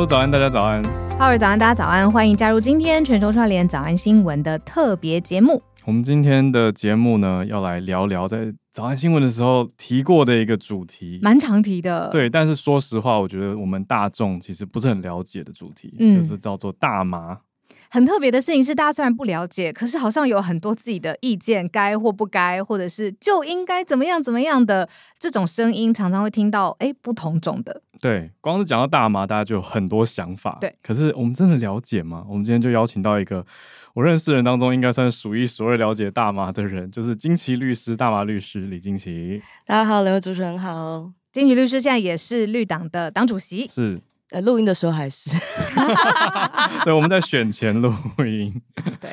说早安，大家早安。哈喽早安，大家早安，欢迎加入今天全球串联早安新闻的特别节目。我们今天的节目呢，要来聊聊在早安新闻的时候提过的一个主题，蛮常提的。对，但是说实话，我觉得我们大众其实不是很了解的主题，嗯，就是叫做大麻。很特别的事情是，大家虽然不了解，可是好像有很多自己的意见，该或不该，或者是就应该怎么样怎么样的这种声音，常常会听到。哎，不同种的。对，光是讲到大麻，大家就有很多想法。对，可是我们真的了解吗？我们今天就邀请到一个我认识的人当中，应该算是数一数二了解大麻的人，就是金奇律师，大麻律师李金奇。大家好，两位主持人好。金奇律师现在也是绿党的党主席。是。呃，录音的时候还是，对，我们在选前录音。对，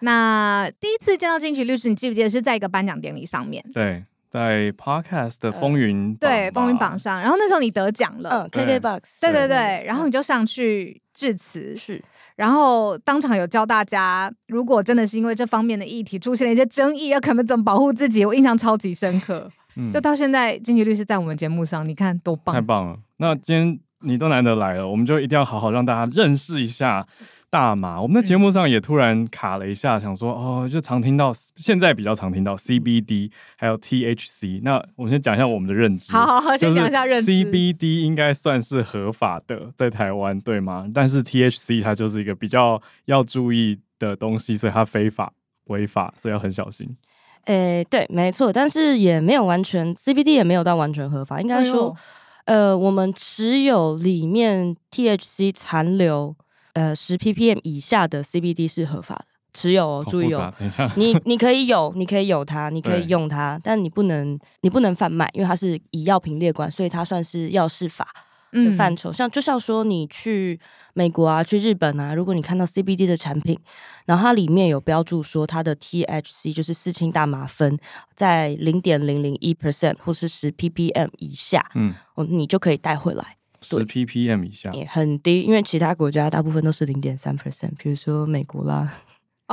那第一次见到金曲律师，你记不记得是在一个颁奖典礼上面？对，在 Podcast 的风云、呃、对风云榜上，然后那时候你得奖了，嗯，KKBOX，对对对，然后你就上去致辞，是，然后当场有教大家，如果真的是因为这方面的议题出现了一些争议，要可能怎么保护自己，我印象超级深刻。嗯，就到现在，金曲律师在我们节目上，你看多棒，太棒了。那今天。你都难得来了，我们就一定要好好让大家认识一下大麻。我们的节目上也突然卡了一下，想说哦，就常听到，现在比较常听到 CBD 还有 THC。那我们先讲一下我们的认知。好好好，先讲一下认知。CBD 应该算是合法的，在台湾对吗？但是 THC 它就是一个比较要注意的东西，所以它非法违法，所以要很小心。诶，对，没错，但是也没有完全 CBD 也没有到完全合法，应该说。哎呃，我们持有里面 THC 残留呃十 ppm 以下的 CBD 是合法的，持有哦，注意哦，你你可以有，你可以有它，你可以用它，但你不能你不能贩卖，因为它是以药品列管，所以它算是药事法。的范畴，像就像说你去美国啊，去日本啊，如果你看到 CBD 的产品，然后它里面有标注说它的 THC 就是四氢大麻酚在零点零零一 percent 或是十 ppm 以下，嗯，你就可以带回来。十 ppm 以下也很低，因为其他国家大部分都是零点三 percent，比如说美国啦。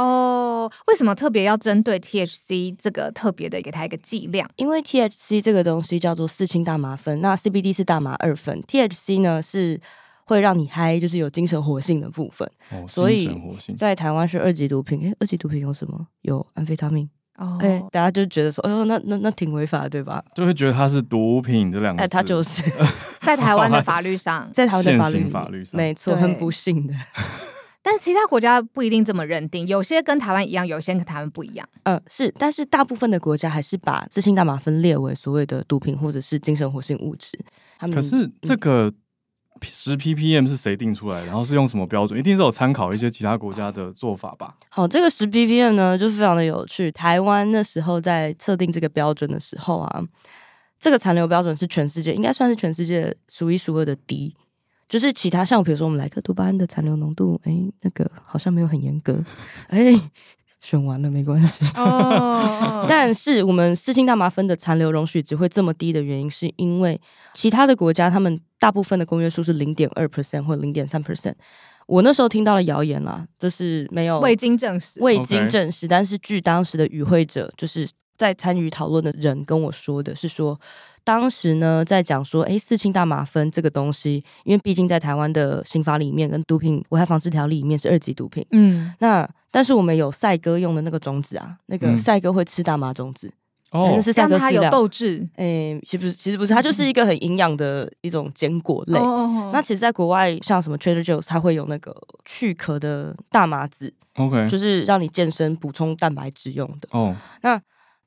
哦，为什么特别要针对 THC 这个特别的给它一个剂量？因为 THC 这个东西叫做四氢大麻酚，那 CBD 是大麻二酚，THC 呢是会让你嗨，就是有精神活性的部分。哦，所以在台湾是二级毒品。诶，二级毒品有什么？有安非他命。哦，哎，大家就觉得说，哎呦，那那那挺违法的，对吧？就会觉得它是毒品这两个字。哎，它就是 在台湾的法律上，在台湾的法律法律上，没错，很不幸的。但是其他国家不一定这么认定，有些跟台湾一样，有些跟台湾不一样。呃，是，但是大部分的国家还是把自信大麻分列为所谓的毒品或者是精神活性物质。可是这个十 ppm 是谁定出来的？然后是用什么标准？一定是有参考一些其他国家的做法吧？好，这个十 ppm 呢，就非常的有趣。台湾那时候在测定这个标准的时候啊，这个残留标准是全世界应该算是全世界数一数二的低。就是其他像比如说我们莱克多巴胺的残留浓度，哎，那个好像没有很严格，哎，选完了没关系。哦，但是我们四氢大麻酚的残留容许值会这么低的原因，是因为其他的国家他们大部分的公约数是零点二 percent 或零点三 percent。我那时候听到了谣言啦，这是没有未经证实，未经证实。但是据当时的与会者，就是在参与讨论的人跟我说的是说。当时呢，在讲说，哎，四氢大麻酚这个东西，因为毕竟在台湾的刑法里面跟毒品危害防治条例里面是二级毒品。嗯，那但是我们有赛鸽用的那个种子啊，那个赛鸽会吃大麻种子，哦、嗯，是赛鸽饲料。豆质，哎，其实不是，其实不是，它就是一个很营养的一种坚果类。哦、那其实，在国外，像什么 Trader Joe's，它会有那个去壳的大麻籽，OK，就是让你健身补充蛋白质用的。哦，那。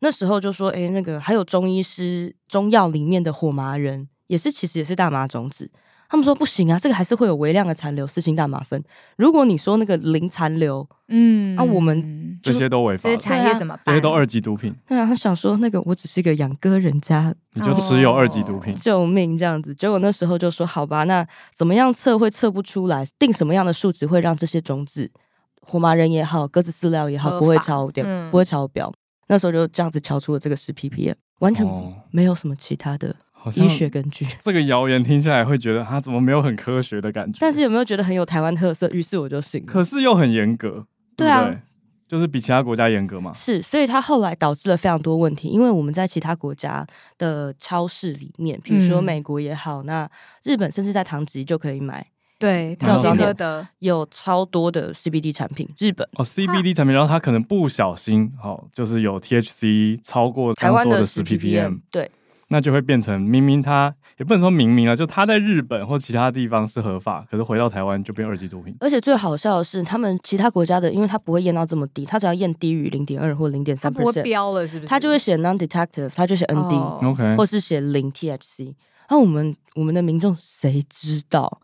那时候就说，哎、欸，那个还有中医师中药里面的火麻仁，也是其实也是大麻种子。他们说不行啊，这个还是会有微量的残留四氢大麻酚。如果你说那个零残留，嗯，啊，我们这些都违法，这些产业怎么办？这些都二级毒品。对啊，他想说那个我只是一个养鸽人家，你就持有二级毒品，救命这样子。结果那时候就说好吧，那怎么样测会测不出来？定什么样的数值会让这些种子火麻仁也好，鸽子饲料也好，不会超标，嗯、不会超标？那时候就这样子敲出了这个十 ppm，完全没有什么其他的医学根据。这个谣言听下来会觉得他怎么没有很科学的感觉？但是有没有觉得很有台湾特色？于是我就信了。可是又很严格，对啊对，就是比其他国家严格嘛。是，所以它后来导致了非常多问题。因为我们在其他国家的超市里面，比如说美国也好，那日本甚至在唐吉就可以买对，唐吉诃德有超多的 CBD 产品，日本哦 CBD 产品，然后他可能不小心哦，就是有 THC 超过台湾的十 ppm，对，那就会变成明明他也不能说明明啊，就他在日本或其他地方是合法，可是回到台湾就变二级毒品。而且最好笑的是，他们其他国家的，因为它不会验到这么低，它只要验低于零点二或零点三 percent，标了是不是？它就会写 non-detective，它就写 ND，OK，、oh. 或是写零 THC。那我们我们的民众谁知道？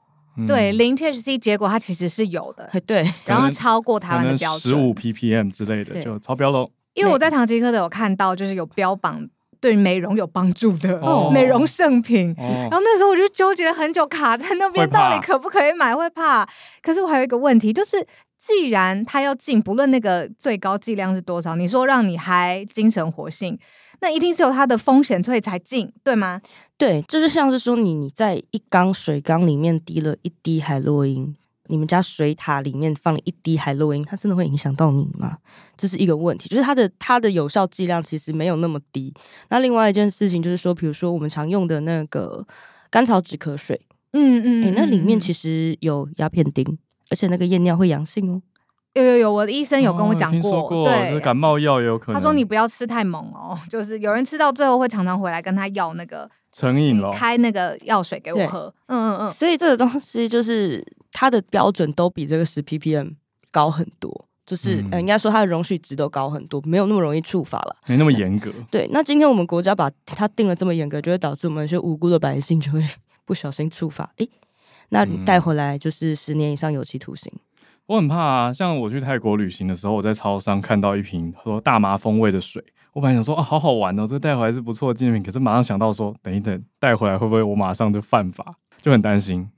对，零 THC 结果它其实是有的，对，然后超过台湾的标准，十五 ppm 之类的就超标喽。因为我在唐吉诃德有看到，就是有标榜对美容有帮助的 美容圣品，然后那时候我就纠结了很久，卡在那边到底可不可以买，会怕。可是我还有一个问题，就是既然它要进，不论那个最高剂量是多少，你说让你还精神活性。那一定是有它的风险，所以才进，对吗？对，就是像是说你你在一缸水缸里面滴了一滴海洛因，你们家水塔里面放了一滴海洛因，它真的会影响到你吗？这是一个问题，就是它的它的有效剂量其实没有那么低。那另外一件事情就是说，比如说我们常用的那个甘草止咳水，嗯嗯，诶，那里面其实有鸦片丁，而且那个验尿会阳性哦。有有有，我的医生有跟我讲过，哦、过对，感冒药也有可能。他说你不要吃太猛哦，就是有人吃到最后会常常回来跟他要那个成瘾了，开那个药水给我喝。嗯嗯嗯，所以这个东西就是它的标准都比这个十 ppm 高很多，就是、嗯、呃应该说它的容许值都高很多，没有那么容易触发了，没那么严格。对，那今天我们国家把它定了这么严格，就会导致我们一些无辜的百姓就会不小心触发。诶，那你带回来就是十年以上有期徒刑。我很怕啊，像我去泰国旅行的时候，我在超商看到一瓶说大麻风味的水，我本来想说啊，好好玩哦，这带回来是不错的纪念品。可是马上想到说，等一等带回来会不会我马上就犯法，就很担心。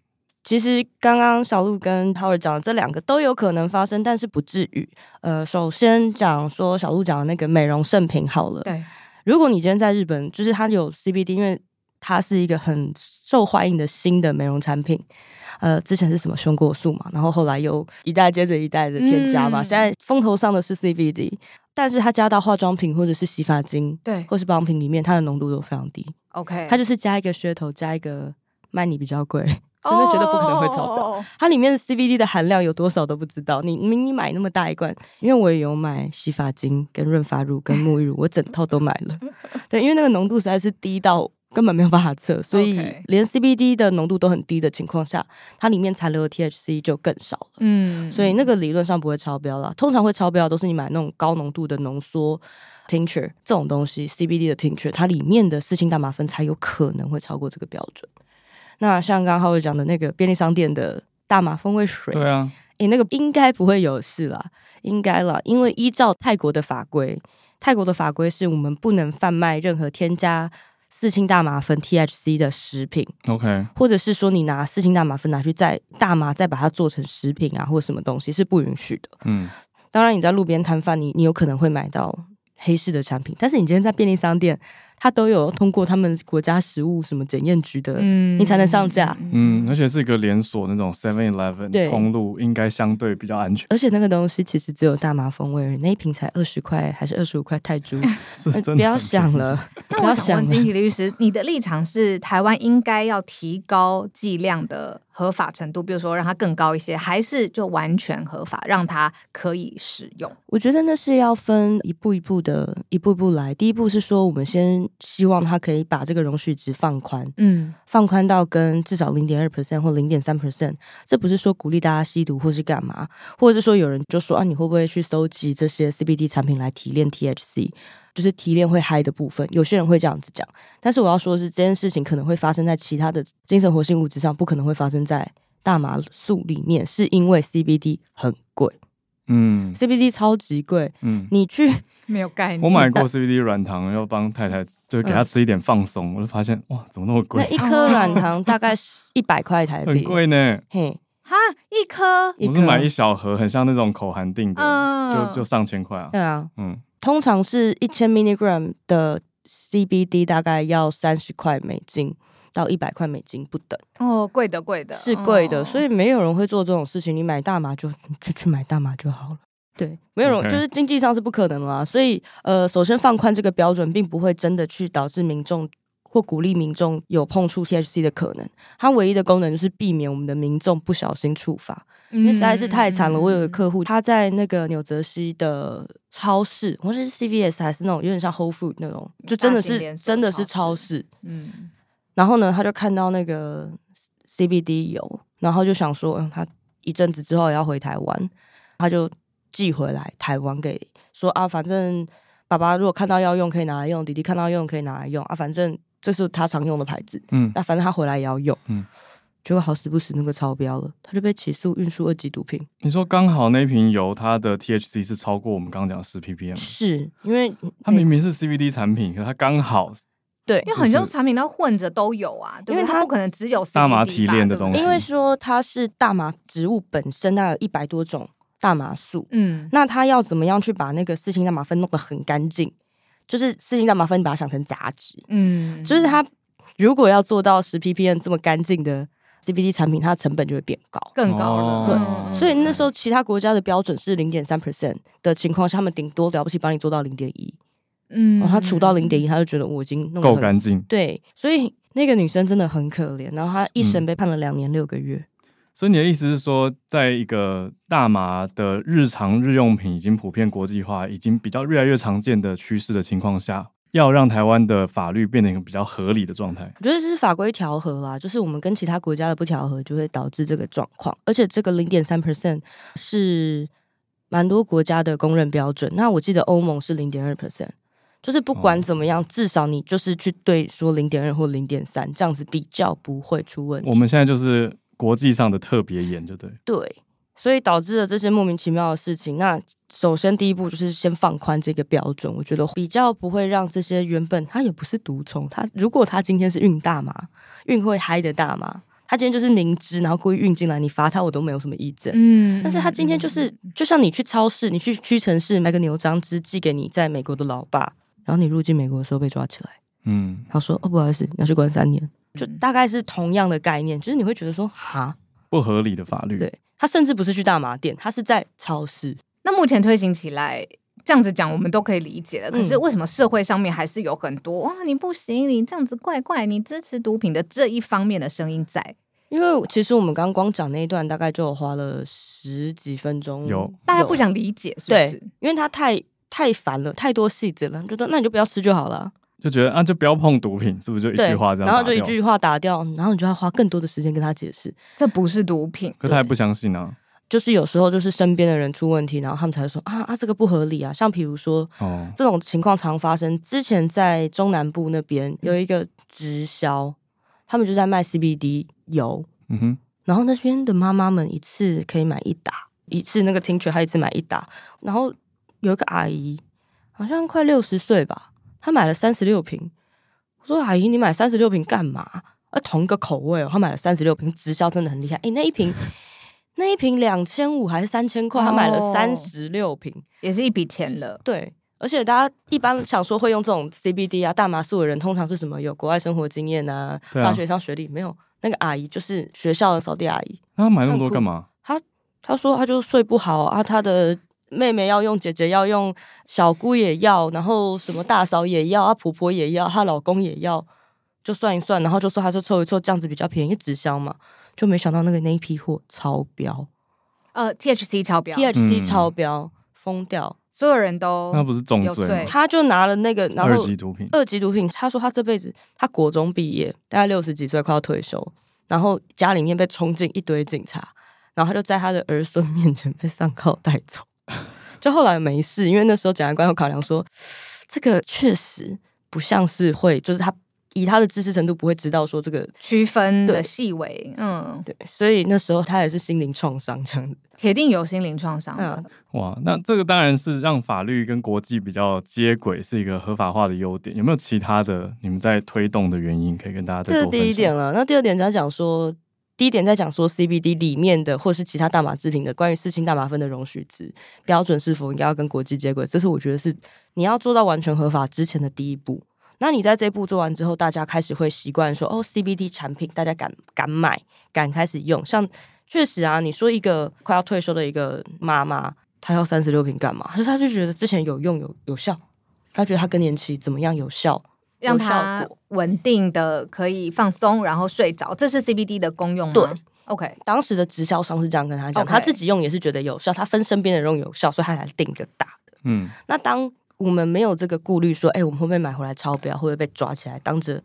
其实刚刚小鹿跟 Howard 讲的这两个都有可能发生，但是不至于。呃，首先讲说小鹿讲的那个美容圣品好了，对，如果你今天在日本，就是它有 CBD，因为它是一个很受欢迎的新的美容产品。呃，之前是什么胸果素嘛，然后后来又一代接着一代的添加嘛，嗯、现在风头上的是 CBD，但是它加到化妆品或者是洗发精，对，或是保养品里面，它的浓度都非常低。OK，它就是加一个噱头，加一个卖你比较贵，真的觉得不可能会超标。Oh. 它里面的 CBD 的含量有多少都不知道，你你你买那么大一罐，因为我也有买洗发精、跟润发乳、跟沐浴乳，我整套都买了。对，因为那个浓度实在是低到。根本没有办法测，所以连 CBD 的浓度都很低的情况下，它里面残留的 THC 就更少了。嗯，所以那个理论上不会超标了。通常会超标都是你买那种高浓度的浓缩 tincture 这种东西，CBD 的 tincture，它里面的四氢大麻酚才有可能会超过这个标准。那像刚刚浩伟讲的那个便利商店的大麻风味水，对啊，诶，那个应该不会有事啦，应该啦，因为依照泰国的法规，泰国的法规是我们不能贩卖任何添加。四氢大麻酚 THC 的食品，OK，或者是说你拿四氢大麻酚拿去再大麻再把它做成食品啊，或者什么东西是不允许的。嗯，当然你在路边摊贩，你你有可能会买到黑市的产品，但是你今天在便利商店。它都有通过他们国家食物什么检验局的，嗯，你才能上架。嗯，而且是一个连锁那种 Seven Eleven 通路，应该相对比较安全。而且那个东西其实只有大麻风味，那一瓶才二十块还是二十五块泰铢？是真的。不要想了。那我想问金体律师，你的立场是台湾应该要提高剂量的合法程度，比如说让它更高一些，还是就完全合法让它可以使用？我觉得那是要分一步一步的，一步一步来。第一步是说，我们先。希望它可以把这个容许值放宽，嗯，放宽到跟至少零点二 percent 或零点三 percent。这不是说鼓励大家吸毒或是干嘛，或者是说有人就说啊，你会不会去搜集这些 CBD 产品来提炼 THC，就是提炼会嗨的部分？有些人会这样子讲，但是我要说的是，这件事情可能会发生在其他的精神活性物质上，不可能会发生在大麻素里面，是因为 CBD 很贵。嗯，CBD 超级贵。嗯，你去 没有概念。我买过 CBD 软糖，要帮太太就给她吃一点放松，嗯、我就发现哇，怎么那么贵？那一颗软糖大概是一百块台币，很贵呢。嘿，哈，一颗，我是买一小盒，很像那种口含定的，嗯、就就上千块啊。对啊，嗯，通常是一千 milligram 的 CBD 大概要三十块美金。到一百块美金不等哦，贵的贵的是贵的，所以没有人会做这种事情。你买大麻就就去买大麻就好了，对，没有人.就是经济上是不可能啦。所以呃，首先放宽这个标准，并不会真的去导致民众或鼓励民众有碰触 THC 的可能。它唯一的功能就是避免我们的民众不小心触发，因为实在是太惨了。我有个客户，他在那个纽泽西的超市，或者是 CVS 还是那种有点像 Whole Food 那种，就真的是真的是超市。嗯，然后呢，他就看到那个 CBD 油，然后就想说，嗯，他一阵子之后要回台湾，他就寄回来台湾给说啊，反正。爸爸如果看到要用，可以拿来用；弟弟看到用，可以拿来用啊。反正这是他常用的牌子，嗯，那反正他回来也要用，嗯。结果好死不死那个超标了，他就被起诉运输二级毒品。你说刚好那瓶油它的 THC 是超过我们刚刚讲的十 ppm，是因为它明明是 CBD 产品，可它刚好对，因为很多产品它混着都有啊，因为它不可能只有大麻提炼的东西，因为说它是大麻植物本身，它有一百多种。大麻素，嗯，那它要怎么样去把那个四氢大麻酚弄得很干净？就是四氢大麻酚，把它想成杂质，嗯，就是他如果要做到十 ppm 这么干净的 CBD 产品，它的成本就会变高，更高了。对，哦、所以那时候其他国家的标准是零点三 percent 的情况下，他们顶多了不起帮你做到零点一，嗯，他除到零点一，他就觉得我已经弄够干净。对，所以那个女生真的很可怜，然后她一审被判了两年六个月。嗯所以你的意思是说，在一个大麻的日常日用品已经普遍国际化，已经比较越来越常见的趋势的情况下，要让台湾的法律变成一个比较合理的状态？我觉得这是法规调和啦，就是我们跟其他国家的不调和，就会导致这个状况。而且这个零点三 percent 是蛮多国家的公认标准。那我记得欧盟是零点二 percent，就是不管怎么样，哦、至少你就是去对说零点二或零点三，这样子比较不会出问题。我们现在就是。国际上的特别严，就对对，所以导致了这些莫名其妙的事情。那首先第一步就是先放宽这个标准，我觉得比较不会让这些原本他也不是毒虫，他如果他今天是运大麻，运会嗨的大麻，他今天就是明知然后故意运进来，你罚他我都没有什么意见。嗯，但是他今天就是就像你去超市，你去屈臣氏买个牛樟芝寄给你在美国的老爸，然后你入境美国的时候被抓起来，嗯，他说哦不好意思，你要去关三年。就大概是同样的概念，就是你会觉得说，哈，不合理的法律。对，他甚至不是去大麻店，他是在超市。那目前推行起来，这样子讲我们都可以理解的。可是为什么社会上面还是有很多哇，你不行，你这样子怪怪，你支持毒品的这一方面的声音在？因为其实我们刚刚光讲那一段，大概就花了十几分钟，有大家不想理解，是不是？对，因为他太太烦了，太多细节了，就说那你就不要吃就好了。就觉得啊，就不要碰毒品，是不是就一句话这样？然后就一句话打掉，然后你就要花更多的时间跟他解释，这不是毒品。可他还不相信呢、啊。就是有时候就是身边的人出问题，然后他们才会说啊啊，这个不合理啊。像比如说，哦，这种情况常发生。之前在中南部那边有一个直销，他们就在卖 CBD 油，嗯哼。然后那边的妈妈们一次可以买一打，一次那个 tincture 还一次买一打。然后有一个阿姨，好像快六十岁吧。他买了三十六瓶，我说阿姨，你买三十六瓶干嘛？啊，同一个口味哦，他买了三十六瓶，直销真的很厉害。诶，那一瓶，那一瓶两千五还是三千块？他买了三十六瓶，也是一笔钱了。对，而且大家一般想说会用这种 CBD 啊大麻素的人，通常是什么？有国外生活经验啊，大学上学历没有？那个阿姨就是学校的扫地阿姨。那他买那么多干嘛？他他说他就睡不好啊，他的。妹妹要用，姐姐要用，小姑也要，然后什么大嫂也要，啊婆婆也要，她老公也要，就算一算，然后就说她说凑一凑，这样子比较便宜，直销嘛，就没想到那个那一批货超标，呃，THC 超标，THC 超标，疯掉，所有人都那不是重罪，他就拿了那个然后二级毒品，二级毒品，他说他这辈子他国中毕业，大概六十几岁快要退休，然后家里面被冲进一堆警察，然后他就在他的儿孙面前被上铐带走。就后来没事，因为那时候检察官有考量说，这个确实不像是会，就是他以他的知识程度不会知道说这个区分的细微，嗯，对，所以那时候他也是心灵创伤这样子，铁定有心灵创伤。嗯，哇，那这个当然是让法律跟国际比较接轨，是一个合法化的优点。有没有其他的你们在推动的原因可以跟大家？这是第一点了，那第二点在讲说。第一点在讲说 CBD 里面的或是其他大麻制品的关于四氢大麻酚的容许值标准是否应该要跟国际接轨，这是我觉得是你要做到完全合法之前的第一步。那你在这一步做完之后，大家开始会习惯说哦，CBD 产品大家敢敢买，敢开始用。像确实啊，你说一个快要退休的一个妈妈，她要三十六瓶干嘛？她就她就觉得之前有用有有效，她觉得她更年期怎么样有效，让它稳定的可以放松，然后睡着。这是 CBD 的功用吗？对，OK。当时的直销商是这样跟他讲.他自己用也是觉得有效，他分身边的人用有效，所以他才定个大的。嗯，那当我们没有这个顾虑，说，哎，我们会不会买回来超标，会不会被抓起来，当着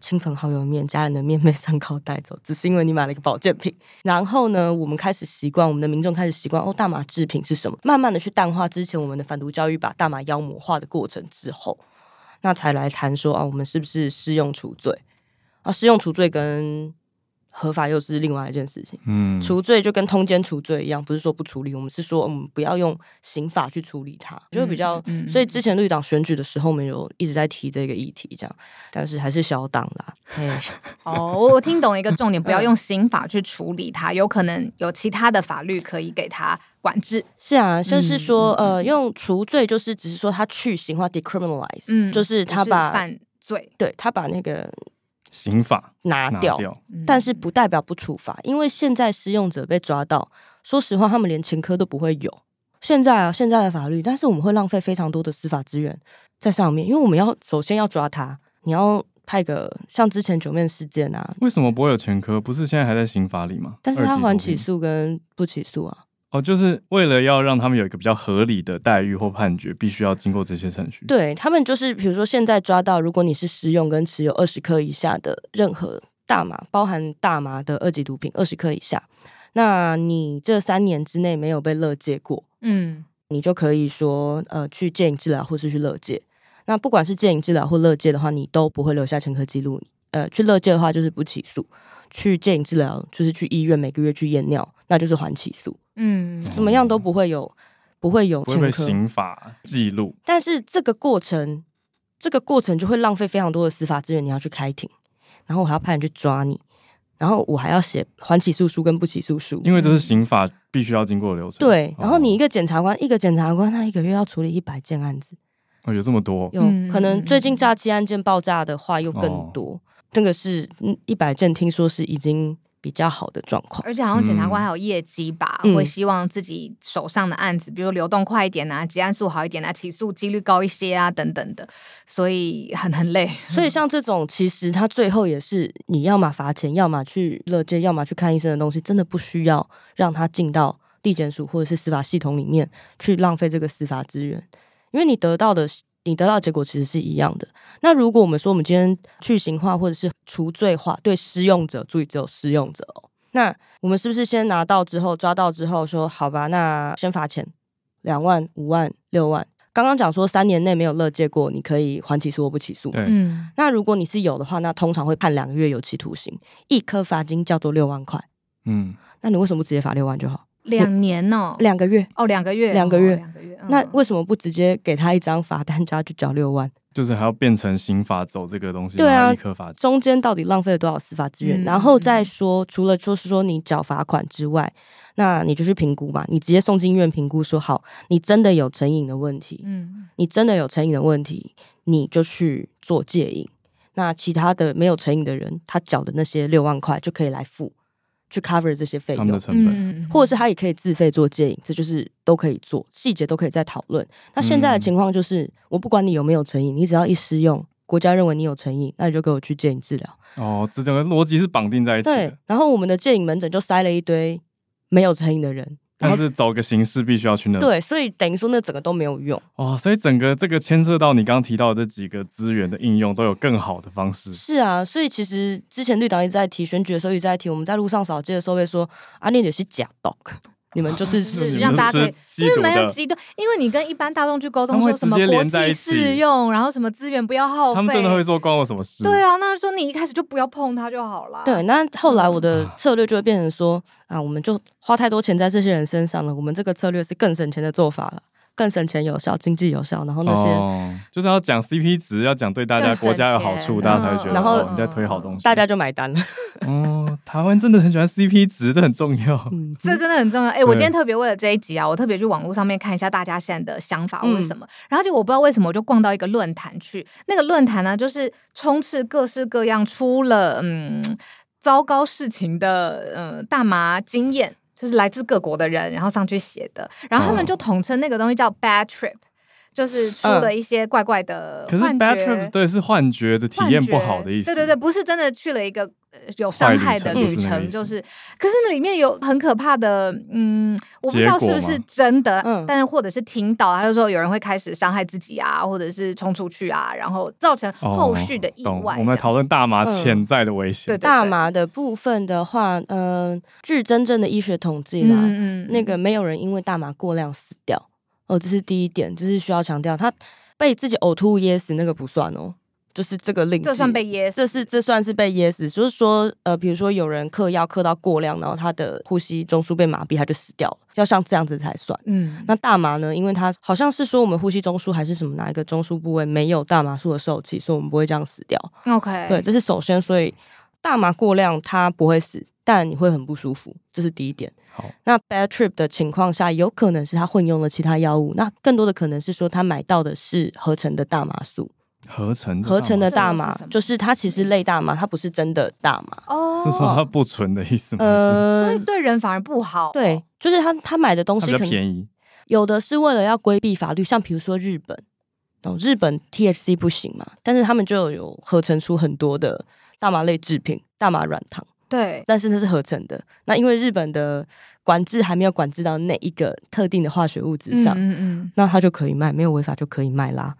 亲朋好友的面、家人的面被上铐带走，只是因为你买了一个保健品。然后呢，我们开始习惯，我们的民众开始习惯，哦，大麻制品是什么？慢慢的去淡化之前我们的反毒教育，把大麻妖魔化的过程之后。那才来谈说啊，我们是不是适用除罪啊？适用除罪跟合法又是另外一件事情。嗯，除罪就跟通奸除罪一样，不是说不处理，我们是说我们不要用刑法去处理它，就会比较。嗯嗯、所以之前绿党选举的时候，我们有一直在提这个议题，这样，但是还是小党啦。哦，我听懂一个重点，不要用刑法去处理它，有可能有其他的法律可以给他。管制是啊，就是说，嗯、呃，用除罪就是只是说他去刑化 decriminalize，嗯，就是他把犯罪，对他把那个刑法拿掉，拿掉，但是不代表不处罚，因为现在施用者被抓到，说实话，他们连前科都不会有。现在啊，现在的法律，但是我们会浪费非常多的司法资源在上面，因为我们要首先要抓他，你要派个像之前九面事件啊，为什么不会有前科？不是现在还在刑法里吗？但是他还起诉跟不起诉啊。哦，就是为了要让他们有一个比较合理的待遇或判决，必须要经过这些程序。对，他们就是，比如说现在抓到，如果你是使用跟持有二十克以下的任何大麻，包含大麻的二级毒品二十克以下，那你这三年之内没有被勒戒过，嗯，你就可以说呃去戒瘾治疗或是去勒戒。那不管是戒瘾治疗或勒戒的话，你都不会留下前科记录。呃，去勒戒的话就是不起诉，去戒瘾治疗就是去医院每个月去验尿，那就是缓起诉。嗯，怎么样都不会有，不会有前科，刑法记录。但是这个过程，这个过程就会浪费非常多的司法资源。你要去开庭，然后我还要派人去抓你，然后我还要写缓起诉书跟不起诉书，因为这是刑法必须要经过的流程。对，然后你一个检察官，哦、一个检察官，他一个月要处理一百件案子，哦，有这么多？有可能最近诈欺案件爆炸的话又更多，哦、这个是一百件，听说是已经。比较好的状况，而且好像检察官还有业绩吧，嗯、会希望自己手上的案子，比如流动快一点啊，结案数好一点啊，起诉几率高一些啊，等等的，所以很很累。所以像这种，其实他最后也是你要么罚钱，要么去乐界，要么去看医生的东西，真的不需要让他进到地检署或者是司法系统里面去浪费这个司法资源，因为你得到的。你得到的结果其实是一样的。那如果我们说我们今天去刑化或者是除罪化，对施用者，注意只有施用者哦。那我们是不是先拿到之后抓到之后说好吧？那先罚钱两万、五万、六万。刚刚讲说三年内没有乐戒过，你可以缓起诉或不起诉。嗯。那如果你是有的话，那通常会判两个月有期徒刑，一颗罚金叫做六万块。嗯。那你为什么不直接罚六万就好？两年哦，两个月哦，两个月，两个月，两个月。那为什么不直接给他一张罚单，叫他去缴六万？就是还要变成刑法走这个东西，对啊，中间到底浪费了多少司法资源？嗯、然后再说，除了就是说你缴罚款之外，那你就去评估嘛，你直接送进医院评估，说好，你真的有成瘾的问题，嗯，你真的有成瘾的问题，你就去做戒瘾。那其他的没有成瘾的人，他缴的那些六万块就可以来付。去 cover 这些费用，的成本，嗯、或者是他也可以自费做戒瘾，这就是都可以做，细节都可以再讨论。那现在的情况就是，嗯、我不管你有没有成瘾，你只要一施用，国家认为你有成瘾，那你就给我去戒瘾治疗。哦，这整个逻辑是绑定在一起。对，然后我们的戒瘾门诊就塞了一堆没有成瘾的人。但是走个形式必须要去那，对，所以等于说那整个都没有用哇，所以整个这个牵涉到你刚刚提到的这几个资源的应用，都有更好的方式。是啊，所以其实之前绿党一直在提选举的时候一直在提，我们在路上扫街的时候会说啊，你也是假 dog。你们就是是让大家可以，因为没有极端，因为你跟一般大众去沟通说什么国际适用，然后什么资源不要耗费，他们真的会说关我什么事？对啊，那说你一开始就不要碰它就好了。对，那后来我的策略就会变成说啊，我们就花太多钱在这些人身上了，我们这个策略是更省钱的做法了。更省钱有效，经济有效，然后那些、哦、就是要讲 CP 值，要讲对大家国家有好处，大家才会觉得，然后、哦、你在推好东西，大家就买单了。哦，台湾真的很喜欢 CP 值，这很重要。嗯，这真的很重要。哎、欸，我今天特别为了这一集啊，我特别去网络上面看一下大家现在的想法为什么，嗯、然后就我不知道为什么，我就逛到一个论坛去，那个论坛呢，就是充斥各式各样出了嗯糟糕事情的嗯大麻经验。就是来自各国的人，然后上去写的，然后他们就统称那个东西叫 bad trip，就是出了一些怪怪的幻觉。可是 bad trip 对是幻觉的体验不好的意思。对对对，不是真的去了一个有伤害的旅程，就是。可是那里面有很可怕的，嗯，我不知道是不是真的，嗯但是或者是听到，他就说有人会开始伤害自己啊，或者是冲出去啊，然后造成后续的意外。我们讨论大麻潜在的危险。对大麻的部分的话，嗯，据真正的医学统计啦，那个没有人因为大麻过量死掉。哦，这是第一点，这是需要强调。他被自己呕吐噎死那个不算哦，就是这个令这算被噎死，这是这算是被噎死。就是说，呃，比如说有人嗑药嗑到过量，然后他的呼吸中枢被麻痹，他就死掉了，要像这样子才算。嗯，那大麻呢？因为它好像是说我们呼吸中枢还是什么哪一个中枢部位没有大麻素的受器，所以我们不会这样死掉。OK，对，这是首先，所以大麻过量它不会死。但你会很不舒服，这是第一点。好，那 bad trip 的情况下，有可能是他混用了其他药物，那更多的可能是说他买到的是合成的大麻素。合成的合成的大麻，就是它其实类大麻，它不是真的大麻。哦，是说它不纯的意思吗？呃，所以对人反而不好。对，就是他他买的东西可能便宜，有的是为了要规避法律，像比如说日本，哦，日本 THC 不行嘛，但是他们就有合成出很多的大麻类制品，大麻软糖。对，但是那是合成的。那因为日本的管制还没有管制到那一个特定的化学物质上，嗯嗯，嗯，那它就可以卖，没有违法就可以卖啦。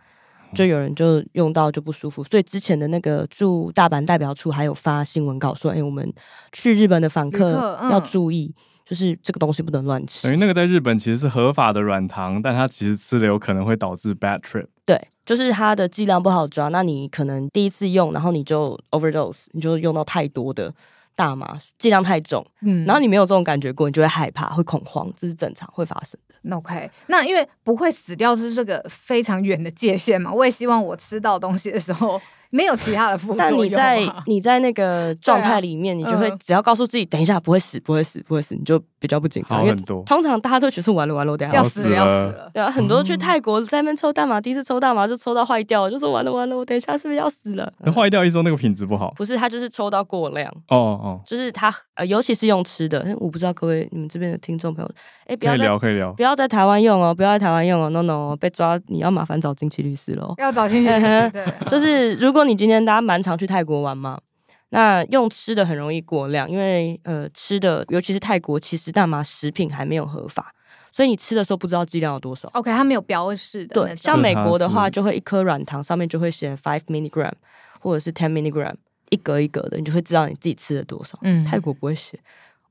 就有人就用到就不舒服，所以之前的那个驻大阪代表处还有发新闻稿说：“哎、欸，我们去日本的访客要注意，嗯、就是这个东西不能乱吃。”等于那个在日本其实是合法的软糖，但它其实吃了有可能会导致 bad trip。对，就是它的剂量不好抓，那你可能第一次用，然后你就 overdose，你就用到太多的。大麻剂量太重，嗯，然后你没有这种感觉过，你就会害怕、会恐慌，这是正常会发生的。那 OK，那因为不会死掉是这个非常远的界限嘛，我也希望我吃到东西的时候。没有其他的副作用。但你在你在那个状态里面，啊、你就会只要告诉自己，等一下不会死，不会死，不会死，你就比较不紧张。很多。通常大家都觉得完了完了，我等下要死了要死了。对啊，很多去泰国在那边抽大麻，第一次抽大麻就抽到坏掉，就说完了完了，我等一下是不是要死了？那坏掉意思说那个品质不好？不是，他就是抽到过量。哦哦，就是他呃，尤其是用吃的，我不知道各位你们这边的听众朋友，哎，不要可以聊可以聊，不要在台湾用哦，不要在台湾用哦，no no，被抓你要麻烦找经济律师喽。要找经济律师，对，就是如果你今天大家蛮。常去泰国玩吗？那用吃的很容易过量，因为呃吃的，尤其是泰国，其实大麻食品还没有合法，所以你吃的时候不知道剂量有多少。OK，它没有标示的。对，像美国的话，就会一颗软糖上面就会写 five milligram 或者是 ten milligram，一格一格的，你就会知道你自己吃了多少。嗯，泰国不会写。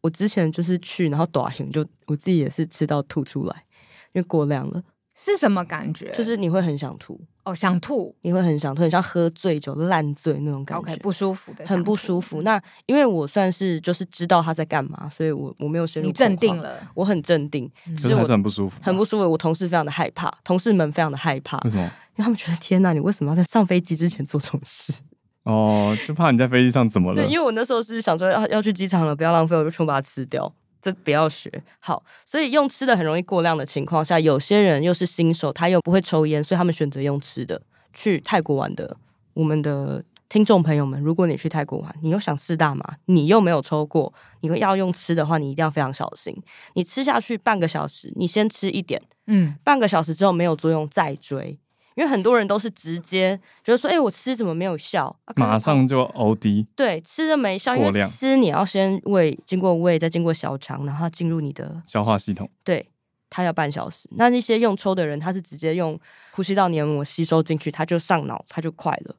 我之前就是去，然后短行就我自己也是吃到吐出来，因为过量了。是什么感觉？就是你会很想吐哦，想吐，你会很想吐，很像喝醉酒烂醉那种感觉，okay, 不舒服的，很不舒服。那因为我算是就是知道他在干嘛，所以我我没有深入。你镇定了，我很镇定，只是我很不舒服，很不舒服。我同事非常的害怕，同事们非常的害怕，为什么？因为他们觉得天哪，你为什么要在上飞机之前做这种事？哦，就怕你在飞机上怎么了？对，因为我那时候是想说要要去机场了，不要浪费，我就全部把它吃掉。这不要学好，所以用吃的很容易过量的情况下，有些人又是新手，他又不会抽烟，所以他们选择用吃的。去泰国玩的我们的听众朋友们，如果你去泰国玩，你又想试大麻，你又没有抽过，你要用吃的话，你一定要非常小心。你吃下去半个小时，你先吃一点，嗯，半个小时之后没有作用再追。因为很多人都是直接觉得说，哎、欸，我吃怎么没有效？啊、马上就 OD。对，吃的没效，因为吃你要先胃，经过胃，再经过小肠，然后进入你的消化系统。对，它要半小时。那那些用抽的人，他是直接用呼吸道黏膜吸收进去，他就上脑，他就快了。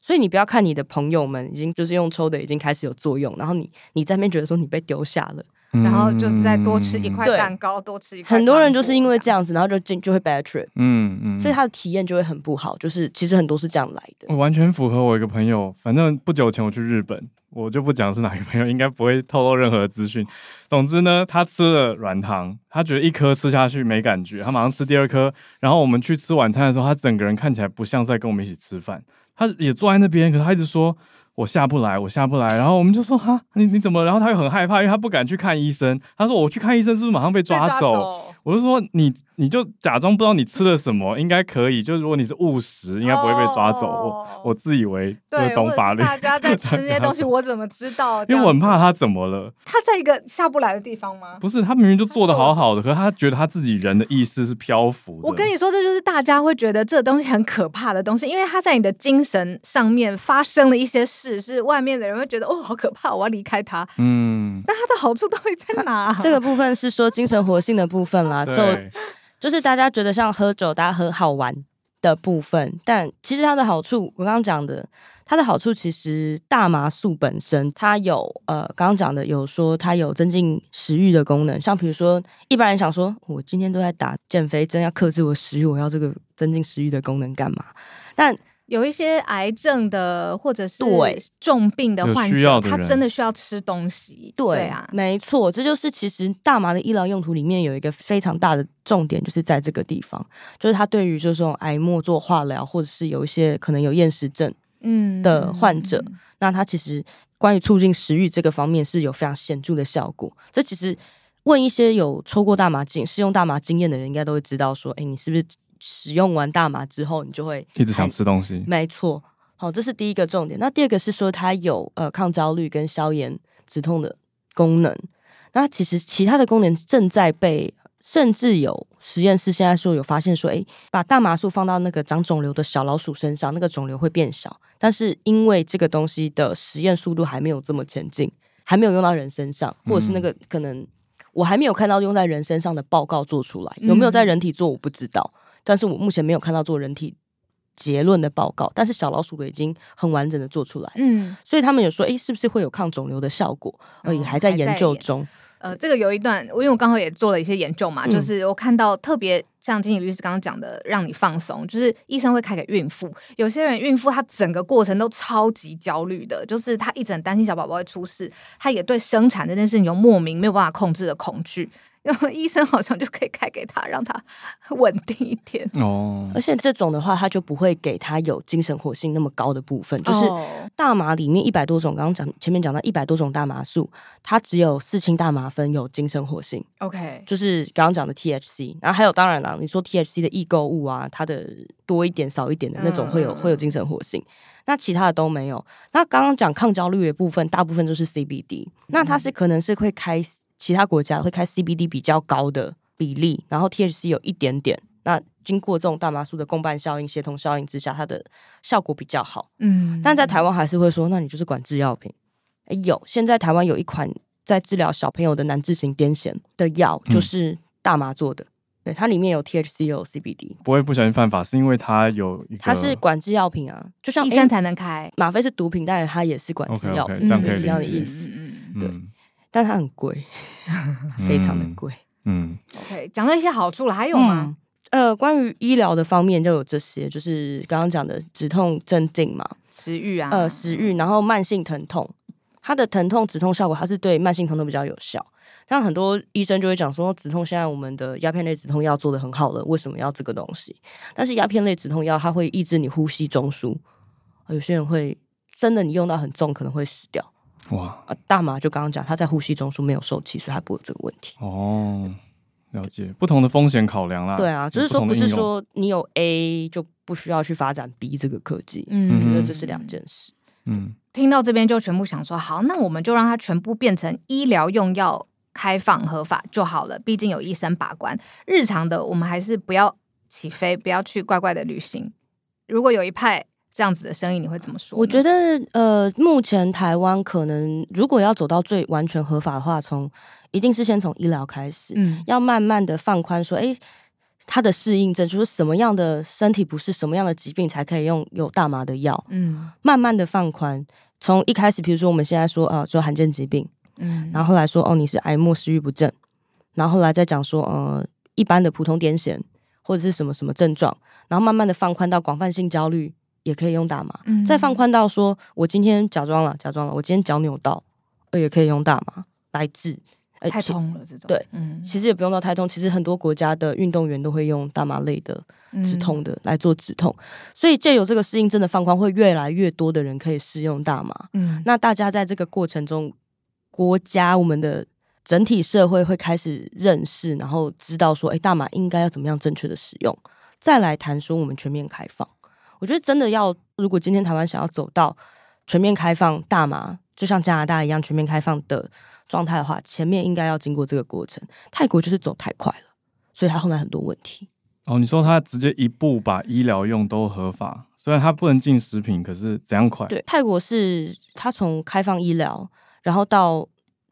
所以你不要看你的朋友们已经就是用抽的已经开始有作用，然后你你在那边觉得说你被丢下了。然后就是再多吃一块蛋糕，多吃一块。很多人就是因为这样子，然后就进就会 bad trip，嗯嗯，所以他的体验就会很不好。就是其实很多是这样来的。我完全符合我一个朋友，反正不久前我去日本，我就不讲是哪个朋友，应该不会透露任何资讯。总之呢，他吃了软糖，他觉得一颗吃下去没感觉，他马上吃第二颗。然后我们去吃晚餐的时候，他整个人看起来不像在跟我们一起吃饭，他也坐在那边，可是他一直说。我下不来，我下不来。然后我们就说哈，你你怎么？然后他又很害怕，因为他不敢去看医生。他说我去看医生是不是马上被抓走？抓走我就说你你就假装不知道你吃了什么，应该可以。就如果你是误食，应该不会被抓走。哦、我我自以为就是懂法律，大家在吃那些 东西，我怎么知道？因为我很怕他怎么了？他在一个下不来的地方吗？不是，他明明就做的好好的，可是他觉得他自己人的意识是漂浮的。我跟你说，这就是大家会觉得这个东西很可怕的东西，因为他在你的精神上面发生了一些事，是外面的人会觉得哦，好可怕，我要离开他。嗯，但他的好处到底在哪、啊？这个部分是说精神活性的部分啦，就就是大家觉得像喝酒，大家喝好玩的部分，但其实它的好处，我刚刚讲的，它的好处其实大麻素本身它有呃，刚刚讲的有说它有增进食欲的功能，像比如说一般人想说，我今天都在打减肥针，要克制我食欲，我要这个增进食欲的功能干嘛？但有一些癌症的或者是重病的患者，他真的需要吃东西。对，对啊，没错，这就是其实大麻的医疗用途里面有一个非常大的重点，就是在这个地方，就是它对于就是这种癌末做化疗，或者是有一些可能有厌食症嗯的患者，嗯、那它其实关于促进食欲这个方面是有非常显著的效果。这其实问一些有抽过大麻经、试用大麻经验的人，应该都会知道说，哎，你是不是？使用完大麻之后，你就会一直想吃东西。没错，好，这是第一个重点。那第二个是说它有呃抗焦虑跟消炎止痛的功能。那其实其他的功能正在被，甚至有实验室现在说有发现说，诶，把大麻素放到那个长肿瘤的小老鼠身上，那个肿瘤会变小。但是因为这个东西的实验速度还没有这么前进，还没有用到人身上，或者是那个可能我还没有看到用在人身上的报告做出来，有没有在人体做我不知道。但是我目前没有看到做人体结论的报告，但是小老鼠的已经很完整的做出来，嗯，所以他们有说，哎，是不是会有抗肿瘤的效果？而也还在研究中。呃，这个有一段，因为我刚好也做了一些研究嘛，嗯、就是我看到特别像经理律师刚刚讲的，让你放松，就是医生会开给孕妇，有些人孕妇她整个过程都超级焦虑的，就是她一直很担心小宝宝会出事，她也对生产这件事情有莫名没有办法控制的恐惧。然后医生好像就可以开给他，让他 稳定一点哦。而且这种的话，他就不会给他有精神活性那么高的部分。就是大麻里面一百多种，刚刚讲前面讲到一百多种大麻素，它只有四氢大麻酚有精神活性。OK，就是刚刚讲的 THC，然后还有当然了，你说 THC 的异构物啊，它的多一点少一点的那种会有、嗯、会有精神活性，那其他的都没有。那刚刚讲抗焦虑的部分，大部分都是 CBD，那它是可能是会开。其他国家会开 CBD 比较高的比例，然后 THC 有一点点。那经过这种大麻素的共伴效应、协同效应之下，它的效果比较好。嗯，但在台湾还是会说，那你就是管制药品。哎，有，现在台湾有一款在治疗小朋友的难治型癫痫的药，就是大麻做的。嗯、对，它里面有 THC 有 CBD，不会不小心犯法，是因为它有它是管制药品啊，就像医生才能开。吗啡是毒品，但是它也是管制药品，这样可以理解。一样的意思。嗯，对。但它很贵，非常的贵。嗯，OK，讲了一些好处了，还有吗？嗯、呃，关于医疗的方面就有这些，就是刚刚讲的止痛镇静嘛，食欲啊，呃，食欲，然后慢性疼痛，它的疼痛止痛效果，它是对慢性疼痛比较有效。像很多医生就会讲说，止痛现在我们的鸦片类止痛药做的很好了，为什么要这个东西？但是鸦片类止痛药它会抑制你呼吸中枢，有些人会真的你用到很重，可能会死掉。哇，大麻就刚刚讲，他在呼吸中枢没有受气，所以他不会有这个问题。哦，了解，不同的风险考量啦。对啊，就是说不是说你有 A 就不需要去发展 B 这个科技。嗯，我觉得这是两件事。嗯，听到这边就全部想说，好，那我们就让它全部变成医疗用药开放合法就好了。毕竟有医生把关，日常的我们还是不要起飞，不要去怪怪的旅行。如果有一派。这样子的生意你会怎么说？我觉得，呃，目前台湾可能如果要走到最完全合法的话，从一定是先从医疗开始，嗯，要慢慢的放宽，说，哎，它的适应症就是什么样的身体不适，什么样的疾病才可以用有大麻的药，嗯，慢慢的放宽，从一开始，比如说我们现在说，啊、呃，说罕见疾病，嗯，然后后来说，哦，你是癌末食欲不振，然后后来再讲说，呃，一般的普通癫痫或者是什么什么症状，然后慢慢的放宽到广泛性焦虑。也可以用大麻，嗯、再放宽到说，我今天假装了，假装了，我今天脚扭到，呃，也可以用大麻来治。太痛了这种。对，嗯，其实也不用到太痛，其实很多国家的运动员都会用大麻类的止痛的来做止痛，嗯、所以借由这个适应症的放宽，会越来越多的人可以适用大麻。嗯，那大家在这个过程中，国家我们的整体社会会开始认识，然后知道说，哎，大麻应该要怎么样正确的使用，再来谈说我们全面开放。我觉得真的要，如果今天台湾想要走到全面开放大麻，就像加拿大一样全面开放的状态的话，前面应该要经过这个过程。泰国就是走太快了，所以它后面很多问题。哦，你说他直接一步把医疗用都合法，虽然他不能进食品，可是怎样快？对，泰国是他从开放医疗，然后到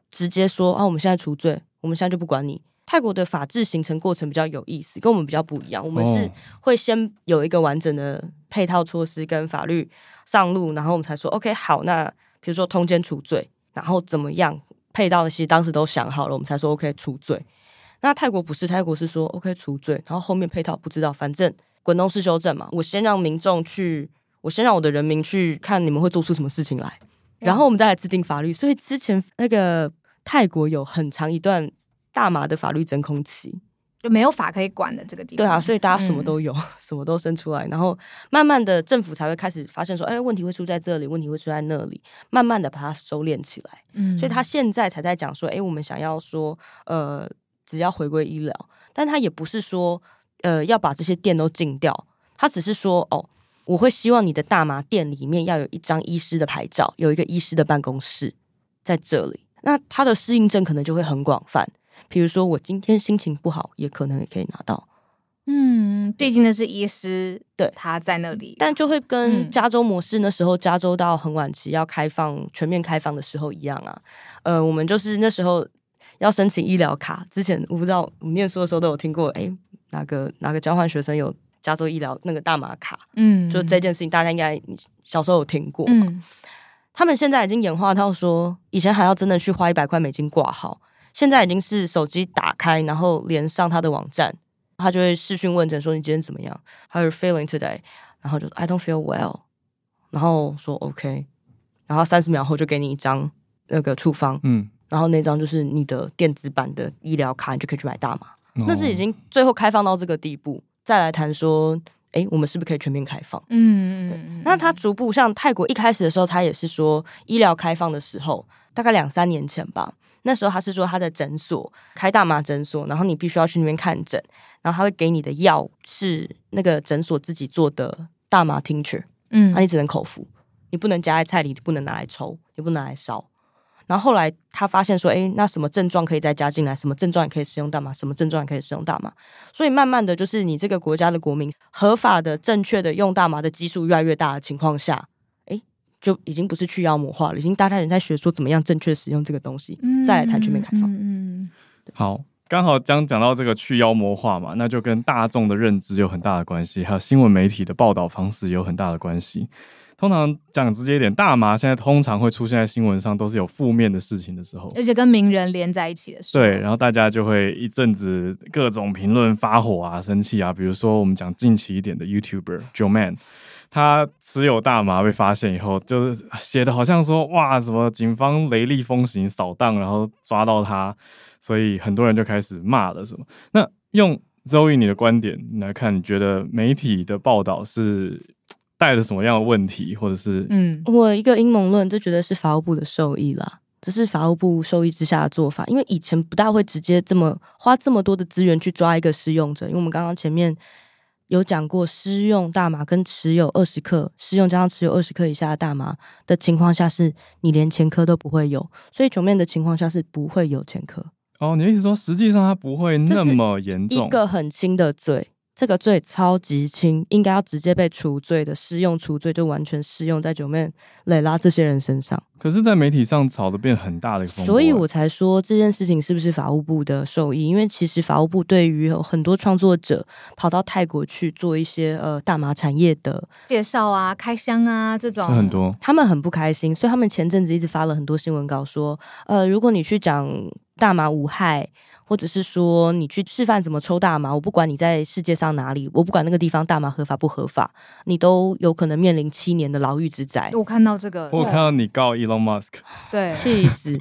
直接说啊，我们现在除罪，我们现在就不管你。泰国的法治形成过程比较有意思，跟我们比较不一样。我们是会先有一个完整的配套措施跟法律上路，然后我们才说 OK 好。那比如说通奸除罪，然后怎么样配套的，其实当时都想好了，我们才说 OK 除罪。那泰国不是，泰国是说 OK 除罪，然后后面配套不知道，反正滚动式修正嘛。我先让民众去，我先让我的人民去看你们会做出什么事情来，然后我们再来制定法律。所以之前那个泰国有很长一段。大麻的法律真空期就没有法可以管的这个地方，对啊，所以大家什么都有，嗯、什么都生出来，然后慢慢的政府才会开始发现说，哎，问题会出在这里，问题会出在那里，慢慢的把它收敛起来。嗯，所以他现在才在讲说，哎，我们想要说，呃，只要回归医疗，但他也不是说，呃，要把这些店都禁掉，他只是说，哦，我会希望你的大麻店里面要有一张医师的牌照，有一个医师的办公室在这里，那他的适应症可能就会很广泛。比如说，我今天心情不好，也可能也可以拿到。嗯，毕竟那是医师，对，他在那里，但就会跟加州模式那时候加州到很晚期要开放全面开放的时候一样啊。呃，我们就是那时候要申请医疗卡，之前我不知道，我们念书的时候都有听过，哎，哪个哪个交换学生有加州医疗那个大麻卡？嗯，就这件事情，大家应该小时候有听过。嗯，他们现在已经演化到说，以前还要真的去花一百块美金挂号。现在已经是手机打开，然后连上他的网站，他就会视讯问诊说，你今天怎么样？How are you feeling today？然后就 I don't feel well，然后说 OK，然后三十秒后就给你一张那个处方，嗯，然后那张就是你的电子版的医疗卡，你就可以去买大麻。哦、那是已经最后开放到这个地步，再来谈说，哎，我们是不是可以全面开放？嗯嗯嗯。那他逐步像泰国一开始的时候，他也是说医疗开放的时候，大概两三年前吧。那时候他是说他的诊所开大麻诊所，然后你必须要去那边看诊，然后他会给你的药是那个诊所自己做的大麻 tincture，嗯，那你只能口服，你不能加在菜里，你不能拿来抽，你不能拿来烧。然后后来他发现说，诶，那什么症状可以再加进来？什么症状也可以使用大麻？什么症状也可以使用大麻？所以慢慢的就是你这个国家的国民合法的、正确的用大麻的基数越来越大的情况下。就已经不是去妖魔化了，已经大家人在学说怎么样正确使用这个东西，嗯、再来谈全面开放。嗯，嗯好，刚好将讲到这个去妖魔化嘛，那就跟大众的认知有很大的关系，还有新闻媒体的报道方式有很大的关系。通常讲直接一点，大麻现在通常会出现在新闻上，都是有负面的事情的时候，而且跟名人连在一起的时候。对，然后大家就会一阵子各种评论发火啊、生气啊，比如说我们讲近期一点的 YouTuber Joeman。他持有大麻被发现以后，就是写的好像说哇，什么警方雷厉风行扫荡，然后抓到他，所以很多人就开始骂了什么。那用 Zoe 你的观点来看，你觉得媒体的报道是带着什么样的问题，或者是嗯，我一个阴谋论，这绝对是法务部的受益啦，这是法务部受益之下的做法，因为以前不大会直接这么花这么多的资源去抓一个使用者，因为我们刚刚前面。有讲过，施用大麻跟持有二十克，施用加上持有二十克以下的大麻的情况下，是你连前科都不会有，所以九面的情况下是不会有前科。哦，你的意思说，实际上它不会那么严重，一个很轻的罪。这个罪超级轻，应该要直接被除罪的，适用除罪就完全适用在九妹、蕾拉这些人身上。可是，在媒体上炒得变很大的一个风波，所以我才说这件事情是不是法务部的受益？因为其实法务部对于有很多创作者跑到泰国去做一些呃大麻产业的介绍啊、开箱啊这种，很多，他们很不开心，所以他们前阵子一直发了很多新闻稿说，呃，如果你去讲。大麻无害，或者是说你去示范怎么抽大麻，我不管你在世界上哪里，我不管那个地方大麻合法不合法，你都有可能面临七年的牢狱之灾。我看到这个，我看到你告 Elon Musk，对，气死。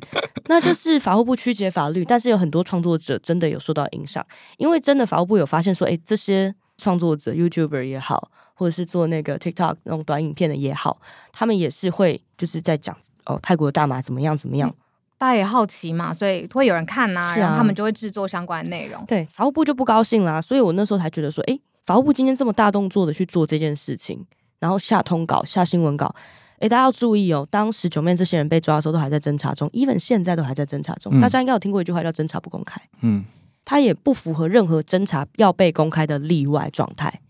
那就是法务部曲解法律，但是有很多创作者真的有受到影响，因为真的法务部有发现说，哎，这些创作者 YouTuber 也好，或者是做那个 TikTok 那种短影片的也好，他们也是会就是在讲哦，泰国的大麻怎么样怎么样。嗯大家也好奇嘛，所以会有人看呐、啊，啊、然后他们就会制作相关的内容。对，法务部就不高兴啦，所以我那时候才觉得说，哎，法务部今天这么大动作的去做这件事情，然后下通稿、下新闻稿，哎，大家要注意哦，当时 Joeman 这些人被抓的时候，都还在侦查中，even 现在都还在侦查中。嗯、大家应该有听过一句话叫“侦查不公开”，嗯，它也不符合任何侦查要被公开的例外状态。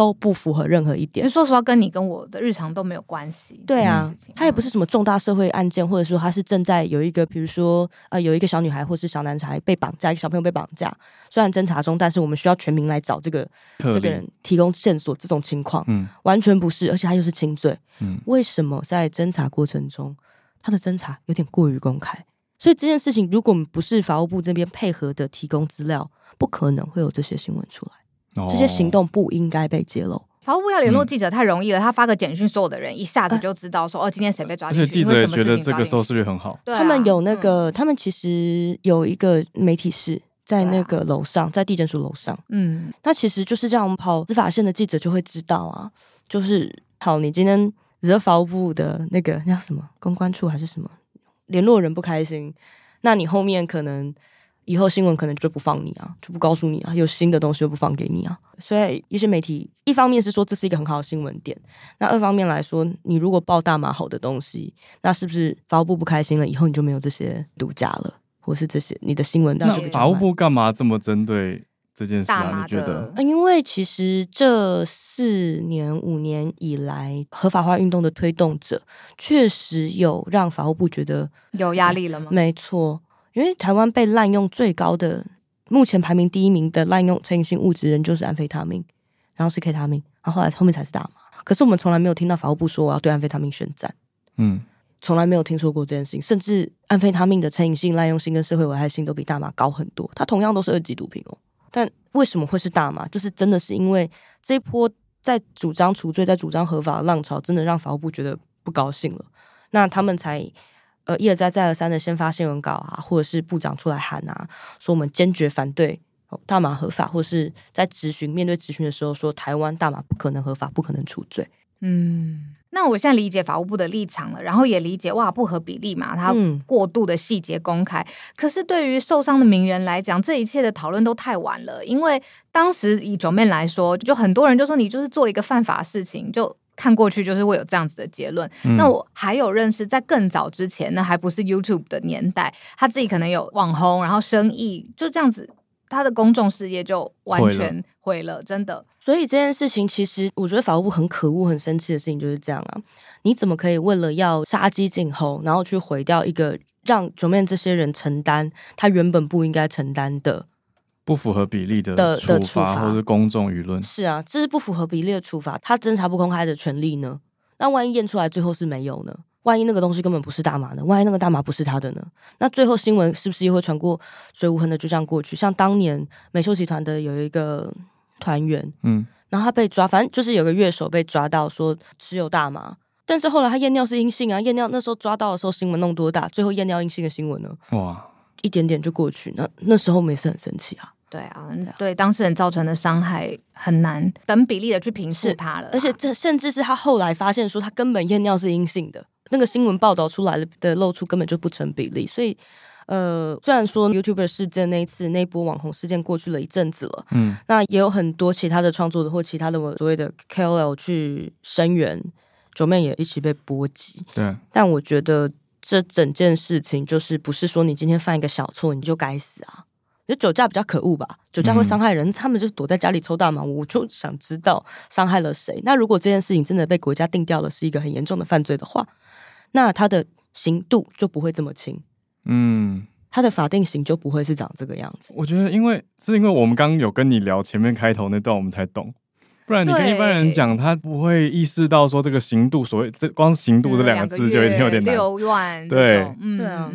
都不符合任何一点。说实话，跟你跟我的日常都没有关系。对啊，他也不是什么重大社会案件，或者说他是正在有一个，比如说呃，有一个小女孩或是小男孩被绑架，一个小朋友被绑架，虽然侦查中，但是我们需要全民来找这个这个人提供线索，这种情况，嗯，完全不是，而且他又是轻罪，嗯，为什么在侦查过程中，他的侦查有点过于公开？所以这件事情，如果不是法务部这边配合的提供资料，不可能会有这些新闻出来。这些行动不应该被揭露。法务部要联络记者太容易了，他发个简讯，所有的人一下子就知道说哦，今天谁被抓进去。而且记者也觉得这个收视率很好。他们有那个，他们其实有一个媒体室在那个楼上，在地检署楼上。嗯，那其实就是这样跑司法线的记者就会知道啊，就是好，你今天惹法务部的那个叫什么公关处还是什么联络人不开心，那你后面可能。以后新闻可能就不放你啊，就不告诉你啊，有新的东西就不放给你啊。所以一些媒体一方面是说这是一个很好的新闻点，那二方面来说，你如果报大麻好的东西，那是不是法务部不开心了？以后你就没有这些独家了，或是这些你的新闻？那法务部干嘛这么针对这件事啊？你觉得？因为其实这四年五年以来，合法化运动的推动者确实有让法务部觉得有压力了吗？没错。因为台湾被滥用最高的，目前排名第一名的滥用成瘾性物质人就是安非他命，然后是 K 他命，然后后来后面才是大麻。可是我们从来没有听到法务部说我要对安非他命宣战，嗯，从来没有听说过这件事情。甚至安非他命的成瘾性、滥用性跟社会危害性都比大麻高很多，它同样都是二级毒品哦。但为什么会是大麻？就是真的是因为这一波在主张除罪、在主张合法的浪潮，真的让法务部觉得不高兴了，那他们才。呃，一而再，再而三的先发新闻稿啊，或者是部长出来喊啊，说我们坚决反对大麻合法，或者是在质询面对质询的时候说台湾大麻不可能合法，不可能处罪。嗯，那我现在理解法务部的立场了，然后也理解哇，不合比例嘛，它过度的细节公开。嗯、可是对于受伤的名人来讲，这一切的讨论都太晚了，因为当时以 Joeman 来说，就很多人就说你就是做了一个犯法的事情，就。看过去就是会有这样子的结论。嗯、那我还有认识，在更早之前，那还不是 YouTube 的年代，他自己可能有网红，然后生意就这样子，他的公众事业就完全毁了，了真的。所以这件事情，其实我觉得法务部很可恶、很生气的事情就是这样啊！你怎么可以为了要杀鸡儆猴，然后去毁掉一个让 Joeman 这些人承担他原本不应该承担的？不符合比例的的处罚，或是公众舆论是啊，这是不符合比例的处罚。他侦查不公开的权利呢？那万一验出来最后是没有呢？万一那个东西根本不是大麻呢？万一那个大麻不是他的呢？那最后新闻是不是也会传过水无痕的就这样过去？像当年美秀集团的有一个团员，嗯，然后他被抓，反正就是有个乐手被抓到说持有大麻，但是后来他验尿是阴性啊，验尿那时候抓到的时候新闻弄多大？最后验尿阴性的新闻呢？哇！一点点就过去，那那时候我们也是很生气啊。对啊，对当事人造成的伤害很难等比例的去评述他了。而且这甚至是他后来发现说他根本验尿是阴性的，那个新闻报道出来的的露出根本就不成比例。所以，呃，虽然说 YouTuber 事件那一次那一波网红事件过去了一阵子了，嗯，那也有很多其他的创作者或其他的所谓的 KOL 去声援，Joeman 也一起被波及。对，但我觉得。这整件事情就是不是说你今天犯一个小错你就该死啊？就酒驾比较可恶吧，酒驾会伤害人，嗯、他们就是躲在家里抽大麻。我就想知道伤害了谁。那如果这件事情真的被国家定掉了是一个很严重的犯罪的话，那他的刑度就不会这么轻。嗯，他的法定刑就不会是长这个样子。我觉得，因为是因为我们刚刚有跟你聊前面开头那段，我们才懂。不然你跟一般人讲，他不会意识到说这个刑度，所谓这光刑度这两个字就已经有点难。六万，对，嗯，对啊，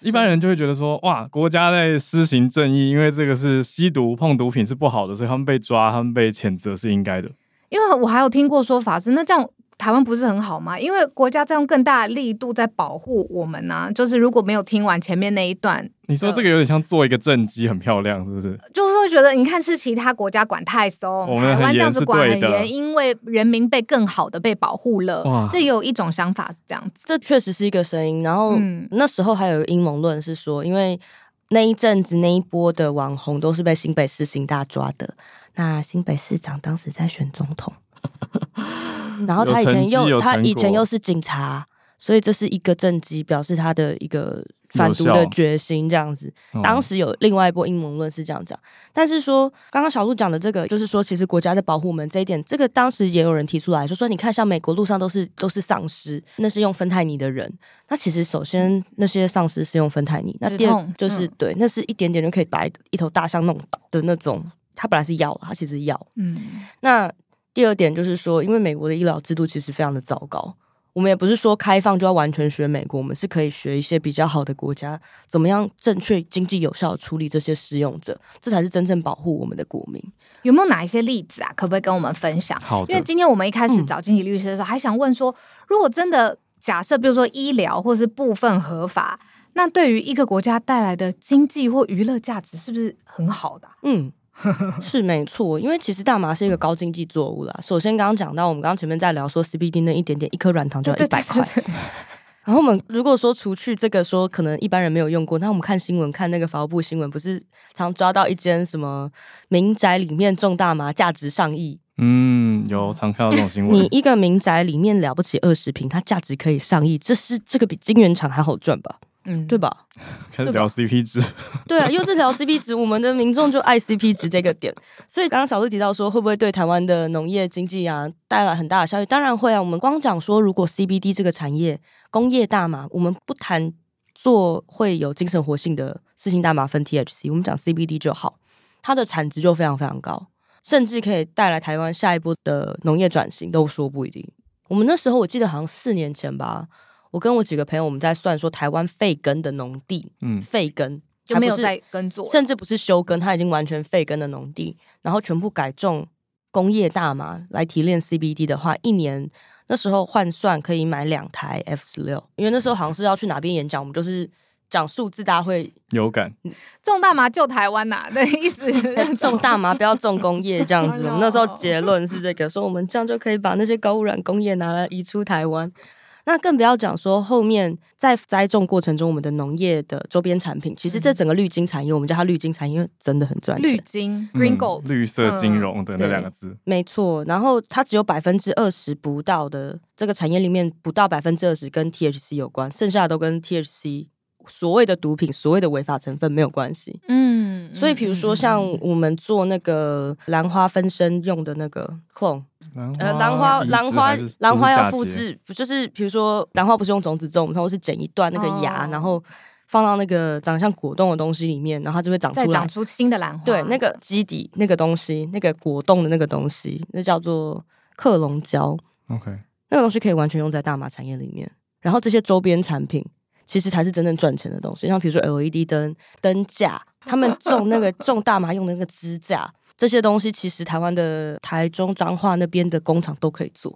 一般人就会觉得说，哇，国家在施行正义，因为这个是吸毒、碰毒品是不好的，所以他们被抓、他们被谴责是应该的。因为我还有听过说法是，那这样。台湾不是很好吗？因为国家在用更大的力度在保护我们呢、啊。就是如果没有听完前面那一段，你说这个有点像做一个政绩，很漂亮，是不是？就是会觉得，你看是其他国家管太松，台湾这样子管很严，因为人民被更好的被保护了。哇，这也有一种想法是这样子，这确实是一个声音。然后、嗯、那时候还有阴谋论是说，因为那一阵子那一波的网红都是被新北市新大抓的，那新北市长当时在选总统。然后他以前又他以前又是警察，所以这是一个政绩，表示他的一个反毒的决心。这样子，当时有另外一波阴谋论是这样讲，但是说刚刚小鹿讲的这个，就是说其实国家在保护我们这一点，这个当时也有人提出来，就说你看像美国路上都是都是丧尸，那是用芬太尼的人。那其实首先那些丧尸是用芬太尼，那第二就是对，那是一点点就可以把一头大象弄倒的那种，它本来是药，它其实是药。嗯，那。第二点就是说，因为美国的医疗制度其实非常的糟糕，我们也不是说开放就要完全学美国，我们是可以学一些比较好的国家，怎么样正确、经济有效的处理这些使用者，这才是真正保护我们的国民。有没有哪一些例子啊？可不可以跟我们分享？好的，因为今天我们一开始找经济律师的时候，嗯、还想问说，如果真的假设，比如说医疗或是部分合法，那对于一个国家带来的经济或娱乐价值，是不是很好的、啊？嗯。是没错，因为其实大麻是一个高经济作物啦。首先，刚刚讲到，我们刚刚前面在聊说 CBD 那一点点一颗软糖就要一百块。然后我们如果说除去这个说可能一般人没有用过，那我们看新闻，看那个法务部新闻，不是常抓到一间什么民宅里面种大麻，价值上亿。嗯，有常看到这种新闻。你一个民宅里面了不起二十平，它价值可以上亿，这是这个比晶圆厂还好赚吧？嗯，对吧？开始聊 CP 值，对啊，又是聊 CP 值，我们的民众就爱 CP 值这个点。所以刚刚小鹿提到说，会不会对台湾的农业经济啊带来很大的效益？当然会啊。我们光讲说，如果 CBD 这个产业工业大麻，我们不谈做会有精神活性的四氢大麻酚 THC，我们讲 CBD 就好，它的产值就非常非常高，甚至可以带来台湾下一波的农业转型，都说不一定。我们那时候我记得好像四年前吧。我跟我几个朋友，我们在算说台湾废耕的农地，嗯，废耕就没有在耕作，甚至不是休耕，它已经完全废耕的农地，然后全部改种工业大麻来提炼 CBD 的话，一年那时候换算可以买两台 F 十六，因为那时候好像是要去哪边演讲，我们就是讲数字，大家会有感。种大麻救台湾呐、啊，的意思种大麻不要种工业这样子。我们那时候结论是这个，说我们这样就可以把那些高污染工业拿来移出台湾。那更不要讲说后面在栽种过程中，我们的农业的周边产品，其实这整个绿金产业，我们叫它绿金产业，因为真的很赚钱。绿金 （Green Gold）、嗯、绿色金融的那两个字，嗯、没错。然后它只有百分之二十不到的这个产业里面，不到百分之二十跟 THC 有关，剩下的都跟 THC 所谓的毒品、所谓的违法成分没有关系。嗯，所以比如说像我们做那个兰花分身用的那个 clone。呃，兰花，兰花，兰花要复制，不就是比如说，兰花不是用种子种，它会是剪一段那个芽，哦、然后放到那个长得像果冻的东西里面，然后它就会长出来，长出新的兰花。对，那个基底那个东西，那个果冻的那个东西，那叫做克隆胶。OK，那个东西可以完全用在大麻产业里面。然后这些周边产品，其实才是真正赚钱的东西。像比如说 LED 灯、灯架，他们种那个种大麻用的那个支架。这些东西其实台湾的台中彰化那边的工厂都可以做。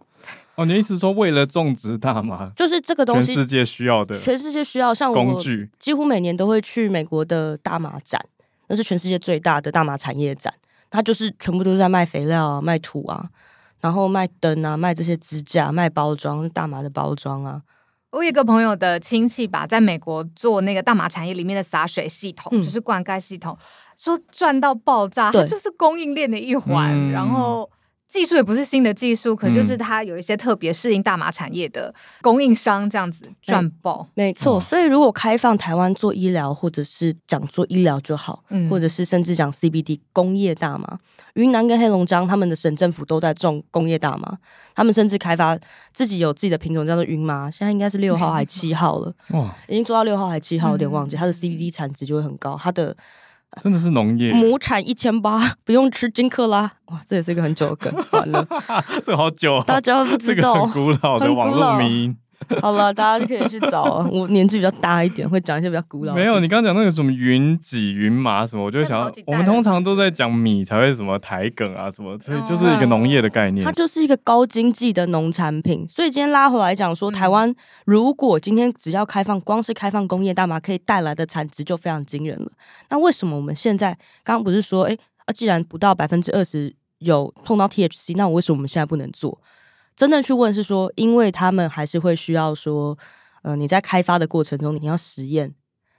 哦，你的意思说为了种植大麻，就是这个东西，全世界需要的，全世界需要。像工具几乎每年都会去美国的大麻展，那是全世界最大的大麻产业展。它就是全部都是在卖肥料啊、卖土啊，然后卖灯啊、卖这些支架、卖包装大麻的包装啊。我有一个朋友的亲戚吧，在美国做那个大麻产业里面的洒水系统，嗯、就是灌溉系统。说赚到爆炸，它就是供应链的一环，嗯、然后技术也不是新的技术，可就是它有一些特别适应大麻产业的供应商，这样子赚爆。没错，所以如果开放台湾做医疗，或者是讲做医疗就好，嗯、或者是甚至讲 CBD 工业大麻，云南跟黑龙江他们的省政府都在种工业大麻，他们甚至开发自己有自己的品种叫做云麻，现在应该是六号还七号了，哇，已经做到六号还七号，有点忘记，它的 CBD 产值就会很高，它的。真的是农业，亩产一千八，不用吃金克拉。哇，这也是一个很久的梗，完了，这个好久，大家不知道，这个很古老的网络名。好了，大家就可以去找。我年纪比较大一点，会讲一些比较古老。没有，你刚刚讲那个什么云几、云麻什么，我就想，我们通常都在讲米才会什么台梗啊什么，所以就是一个农业的概念。它就是一个高经济的农产品。所以今天拉回来讲说，台湾如果今天只要开放，光是开放工业大麻可以带来的产值就非常惊人了。那为什么我们现在刚刚不是说，哎啊，既然不到百分之二十有碰到 THC，那我为什么我们现在不能做？真的去问是说，因为他们还是会需要说，呃，你在开发的过程中，你要实验，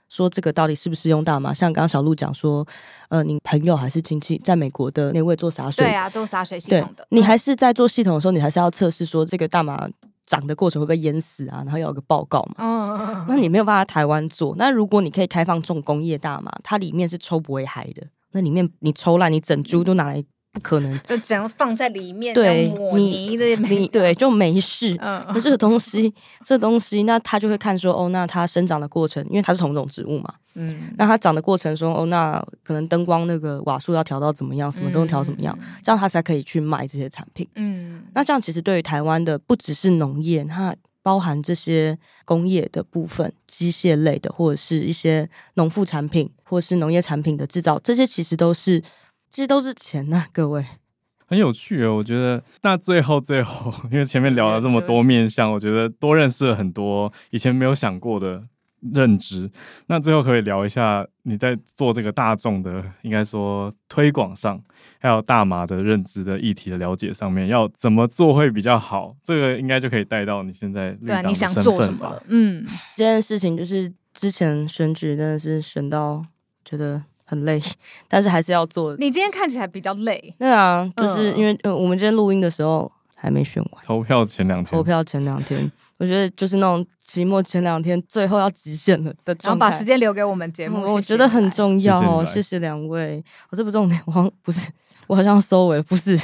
说这个到底是不是用大麻？像刚刚小鹿讲说，呃，你朋友还是亲戚在美国的那位做洒水，对啊，做洒水系统的，你还是在做系统的时候，你还是要测试说这个大麻长的过程会不会淹死啊？然后要有个报告嘛。嗯，那你没有办法台湾做，那如果你可以开放重工业大麻，它里面是抽不会嗨的，那里面你抽烂，你整株都拿来。不可能，就只要放在里面，对，你你对就没事。嗯，那这个东西，这个东西，那他就会看说，哦，那它生长的过程，因为它是同种植物嘛，嗯，那它长的过程说，哦，那可能灯光那个瓦数要调到怎么样，什么都调怎么样，嗯，这样他才可以去卖这些产品。嗯，那这样其实对于台湾的不只是农业，它包含这些工业的部分，机械类的，或者是一些农副产品，或者是农业产品的制造，这些其实都是。其实都是钱呐、啊，各位，很有趣哦。我觉得那最后最后，因为前面聊了这么多面相，我觉得多认识了很多以前没有想过的认知。那最后可以聊一下你在做这个大众的，应该说推广上，还有大麻的认知的议题的了解上面，要怎么做会比较好？这个应该就可以带到你现在绿党的身份吧？嗯，这件事情就是之前选举真的是选到觉得。很累，但是还是要做。你今天看起来比较累。对啊，就是因为呃，我们今天录音的时候还没选完。投票前两天。投票前两天，我觉得就是那种期末前两天，最后要极限了的状态。然后把时间留给我们节目，嗯，我觉得很重要哦。谢谢两位。我这不重点，我好像不是，我好像要收尾了，不是。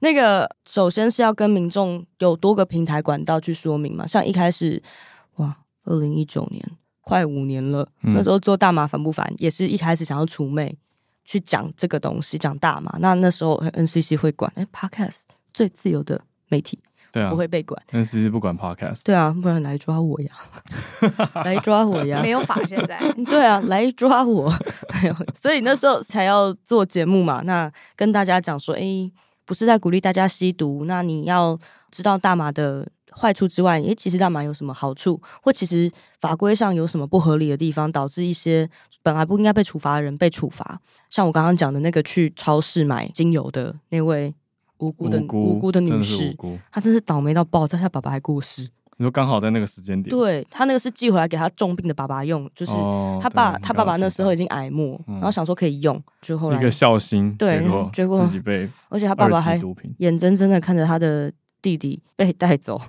那个首先是要跟民众有多个平台管道去说明嘛，像一开始，哇，二零一九年。快五年了，嗯、那时候做大麻烦不烦？也是一开始想要除魅，去讲这个东西，讲大麻。那那时候 NCC 会管，哎、欸、Podcast 最自由的媒体，对啊，不会被管。NCC 不管 Podcast，对啊，不然来抓我呀，来抓我呀，没有法现在。对啊，来抓我，所以那时候才要做节目嘛。那跟大家讲说，哎、欸，不是在鼓励大家吸毒，那你要知道大麻的。坏处之外，诶，其实大麻有什么好处？或其实法规上有什么不合理的地方，导致一些本来不应该被处罚的人被处罚？像我刚刚讲的那个去超市买精油的那位无辜的无辜，的女士，她真是倒霉到爆炸，她爸爸还过世。你说刚好在那个时间点，对，他那个是寄回来给他重病的爸爸用，就是他爸、哦、他爸爸那时候已经癌末，嗯、然后想说可以用，就后来一个孝心，对，结果自己被，而且他爸爸还眼睁睁的看着他的弟弟被带走。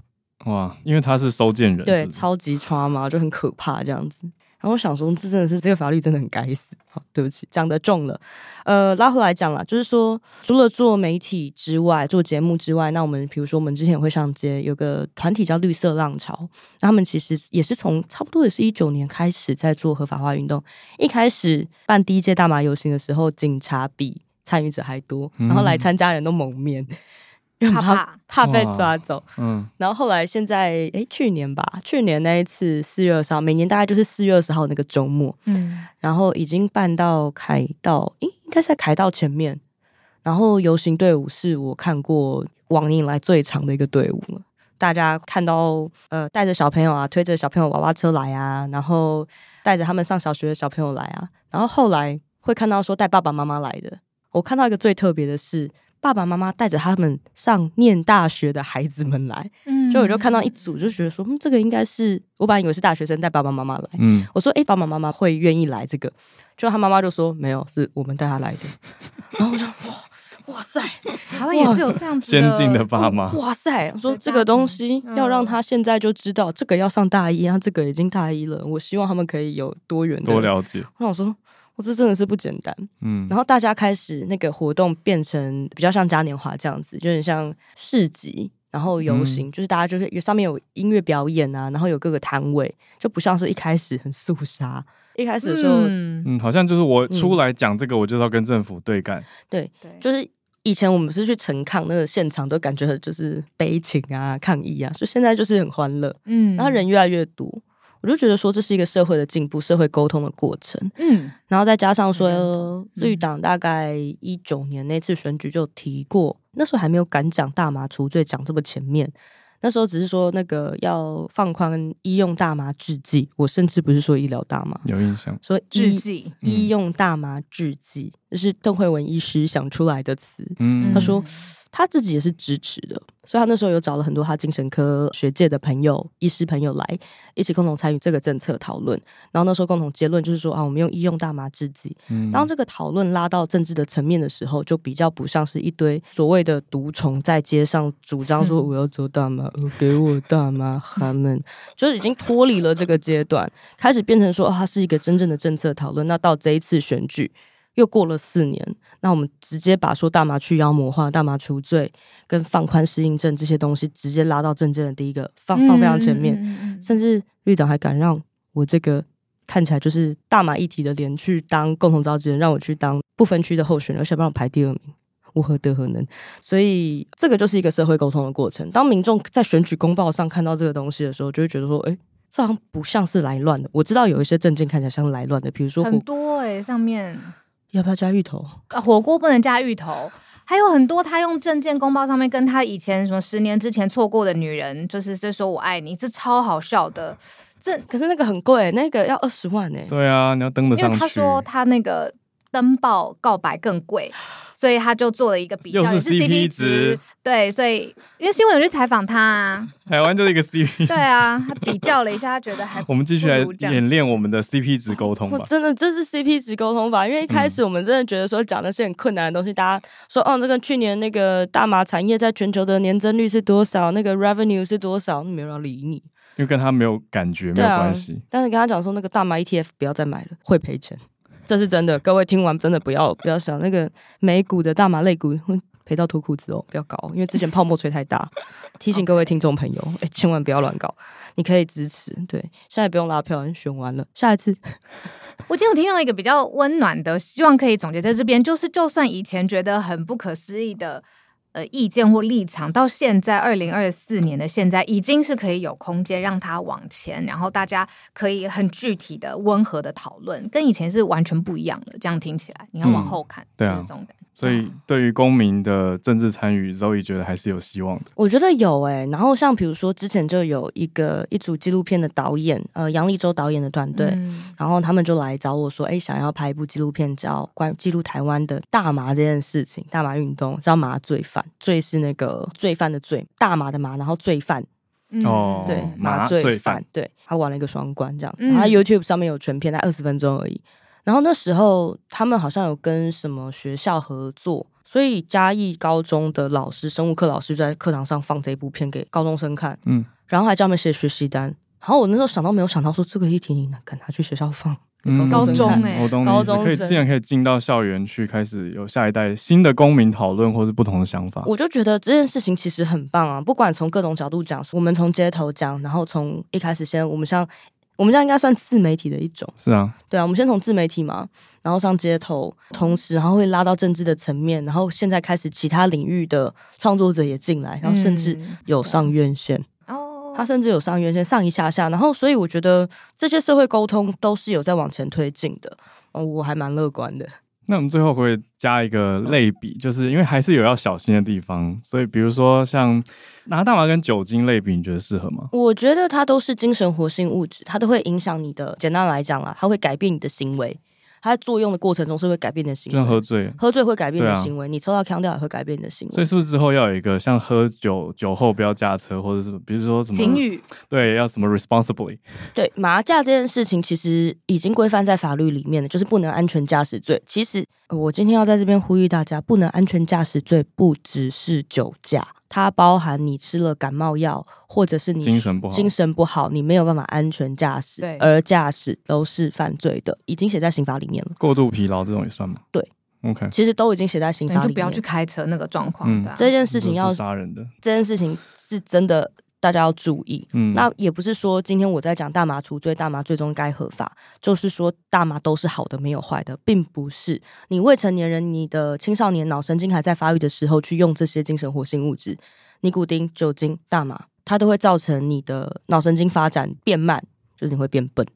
哇，因为他是收件人？对，超级差嘛，就很可怕这样子。然后我想说，这真的是这个法律真的很该死。好，对不起，讲的重了。呃，拉回来讲啦，就是说，除了做媒体之外，做节目之外，那我们比如说，我们之前也会上街，有个团体叫绿色浪潮，那他们其实也是从差不多也是一九年开始在做合法化运动。一开始办第一届大麻游行的时候，警察比参与者还多，然后来参加人都蒙面。嗯怕怕。怕被抓走，嗯，然后后来现在，哎，去年吧，去年那一次四月二十号，每年大概就是四月二十号那个周末，嗯，然后已经办到凯道，诶，应该在凯道前面，然后游行队伍是我看过往年以来最长的一个队伍了。大家看到，呃，带着小朋友啊，推着小朋友娃娃车来啊，然后带着他们上小学的小朋友来啊，然后后来会看到说带爸爸妈妈来的。我看到一个最特别的是。爸爸妈妈带着他们上念大学的孩子们来，嗯，就我就看到一组，就觉得说，嗯，这个应该是我本来以为是大学生带爸爸妈妈来，嗯，我说，哎，爸爸妈妈会愿意来这个？就他妈妈就说，没有，是我们带他来的。然后我说，哇，哇塞，台湾也是有这样子先进的爸妈，哇塞，我说这个东西要让他现在就知道，这个要上大一，他这个已经大一了。我希望他们可以有多元的多了解。我想说。我这真的是不简单，嗯，然后大家开始那个活动变成比较像嘉年华这样子，就很像市集，然后游行，嗯、就是大家就是有上面有音乐表演啊，然后有各个摊位，就不像是一开始很肃杀，一开始的时候，嗯，嗯，好像就是我出来讲这个，我就是要跟政府对干，对对，就是以前我们是去陈抗那个现场，都感觉就是悲情啊、抗议啊，就现在就是很欢乐，嗯，然后人越来越多，我就觉得说这是一个社会的进步、社会沟通的过程，嗯，然后再加上说、嗯、绿党大概一九年那次选举就提过，那时候还没有敢讲大麻除罪讲这么前面。那时候只是说那个要放宽医用大麻制剂，我甚至不是说医疗大麻，有印象说制剂医用大麻制剂，这是邓惠文医师想出来的词。嗯，他说。他自己也是支持的，所以他那时候有找了很多他精神科学界的朋友、医师朋友来一起共同参与这个政策讨论。然后那时候共同结论就是说啊，我们用医用大麻制剂。嗯，当这个讨论拉到政治的层面的时候，就比较不像是一堆所谓的毒虫在街上主张说我要做大麻，我，给我大麻，他们就是已经脱离了这个阶段，开始变成说它是一个真正的政策讨论。那到这一次选举。又过了四年，那我们直接把说大麻去妖魔化、大麻除罪跟放宽适应症这些东西，直接拉到政见的第一个放放非常前面，嗯、甚至绿党还敢让我这个看起来就是大麻议题的脸去当共同召集人，让我去当不分区的候选人，而且帮我排第二名，我何德何能？所以这个就是一个社会沟通的过程。当民众在选举公报上看到这个东西的时候，就会觉得说，哎，这好像不像是来乱的。我知道有一些政见看起来像是来乱的，比如说很多哎、欸，上面。要不要加芋头？啊，火锅不能加芋头。还有很多，他用证件公报上面跟他以前什么十年之前错过的女人，就是就说我爱你，这超好笑的。这可是那个很贵，那个要二十万呢。对啊，你要登得上去。因为他说他那个登报告白更贵。所以他就做了一个比较，又是 CP 值，对，所以因为新闻有去采访他，啊，台湾就是一个 CP 值，对啊，他比较了一下，他觉得还 我们继续来演练我们的 CP 值沟通吧。真的，这是 CP 值沟通法，因为一开始我们真的觉得说讲的是很困难的东西，嗯、大家说哦，这个去年那个大麻产业在全球的年增率是多少，那个 revenue 是多少，没有人理你，因为跟他没有感觉，没有关系，啊。但是跟他讲说那个大麻 ETF 不要再买了，会赔钱。这是真的，各位听完真的不要不要想那个美股的大麻类股会赔到脱裤子哦，不要搞，因为之前泡沫吹太大。提醒各位听众朋友，哎，千万不要乱搞。你可以支持，对，现在不用拉票，选完了，下一次。我今天有听到一个比较温暖的，希望可以总结在这边，就是就算以前觉得很不可思议的。呃，意见或立场到现在二零二四年的现在，已经是可以有空间让它往前，然后大家可以很具体的、温和的讨论，跟以前是完全不一样的。这样听起来，你要往后看，嗯、对啊，这种感觉。所以，对于公民的政治参与，Zoe 觉得还是有希望的。我觉得有诶、欸。然后，像比如说，之前就有一个一组纪录片的导演，呃，杨立洲导演的团队，嗯、然后他们就来找我说，哎，想要拍一部纪录片，叫关记录台湾的大麻这件事情，大麻运动，叫麻醉犯，罪是那个罪犯的罪，大麻的麻，然后罪犯，哦、嗯，对，麻醉犯，对，他玩了一个双关这样子。然后他 YouTube 上面有全片，才二十分钟而已。然后那时候他们好像有跟什么学校合作，所以嘉义高中的老师，生物课老师就在课堂上放这一部片给高中生看，嗯，然后还叫他们写学习单。然后我那时候想到没有想到说这个议题你敢拿去学校放，嗯、高中哎、欸，高中可以竟然可以进到校园去开始有下一代新的公民讨论或是不同的想法。我就觉得这件事情其实很棒啊，不管从各种角度讲，我们从街头讲，然后从一开始先我们像。我们这样应该算自媒体的一种，是啊，对啊，我们先从自媒体嘛，然后上街头，同时然后会拉到政治的层面，然后现在开始其他领域的创作者也进来，然后甚至有上院线哦，他甚至有上院线上一下下，然后所以我觉得这些社会沟通都是有在往前推进的，哦，我还蛮乐观的。那我们最后会加一个类比，就是因为还是有要小心的地方，所以比如说像拿大麻跟酒精类比，你觉得适合吗？我觉得它都是精神活性物质，它都会影响你的。简单来讲啦，它会改变你的行为。它在作用的过程中是会改变你的行为，就像喝醉，喝醉会改变你的行为，啊、你抽到锵掉也会改变你的行为。所以是不是之后要有一个像喝酒酒后不要驾车，或者是比如说什么警语？对，要什么 responsibly？对，麻驾这件事情其实已经规范在法律里面了，就是不能安全驾驶罪。其实我今天要在这边呼吁大家，不能安全驾驶罪不只是酒驾。它包含你吃了感冒药，或者是你精神不好，精神不好，你没有办法安全驾驶，对而驾驶都是犯罪的，已经写在刑法里面了。过度疲劳这种也算吗？对，OK，其实都已经写在刑法里面，就不要去开车那个状况。嗯，这件事情要杀人的，这件事情是真的大家要注意。嗯，那也不是说今天我在讲大麻除罪，大麻最终该合法，就是说大麻都是好的，没有坏的，并不是。你未成年人，你的青少年脑神经还在发育的时候去用这些精神活性物质，尼古丁、酒精、大麻，它都会造成你的脑神经发展变慢，就是你会变笨。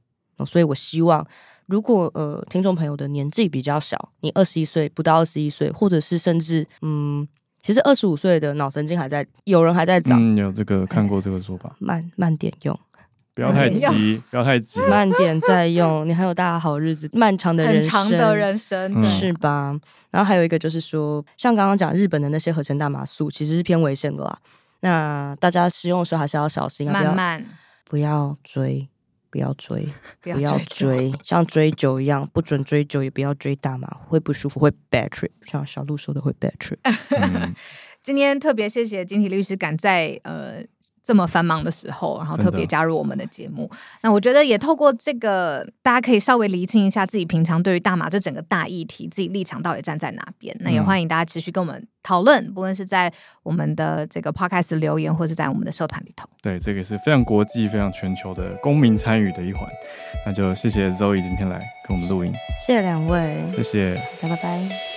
所以我希望。如果呃，听众朋友的年纪比较小，你二十一岁不到二十一岁，或者是甚至嗯，其实二十五岁的脑神经还在，有人还在长。嗯，有这个看过这个说法。慢慢点用，不要太急，不要太急，慢点再用，你还有大家好日子，漫长的人生，很长的人生，嗯、是吧？然后还有一个就是说，像刚刚讲日本的那些合成大麻素，其实是偏危险的啦。那大家使用的时候还是要小心，慢慢不要追。不要追，不要追，像追酒一样，不准追酒，也不要追大麻，会不舒服，会 bad trip。像小鹿说的，会 bad trip。嗯、今天特别谢谢晶体律师赶在呃。这么繁忙的时候，然后特别加入我们的节目。那我觉得也透过这个，大家可以稍微厘清一下自己平常对于大麻这整个大议题，自己立场到底站在哪边。那也欢迎大家持续跟我们讨论，嗯、不论是在我们的这个 podcast 留言，或是在我们的社团里头。对，这个是非常国际、非常全球的公民参与的一环。那就谢谢 Zoe 今天来跟我们录音，谢谢两位，谢谢，拜拜。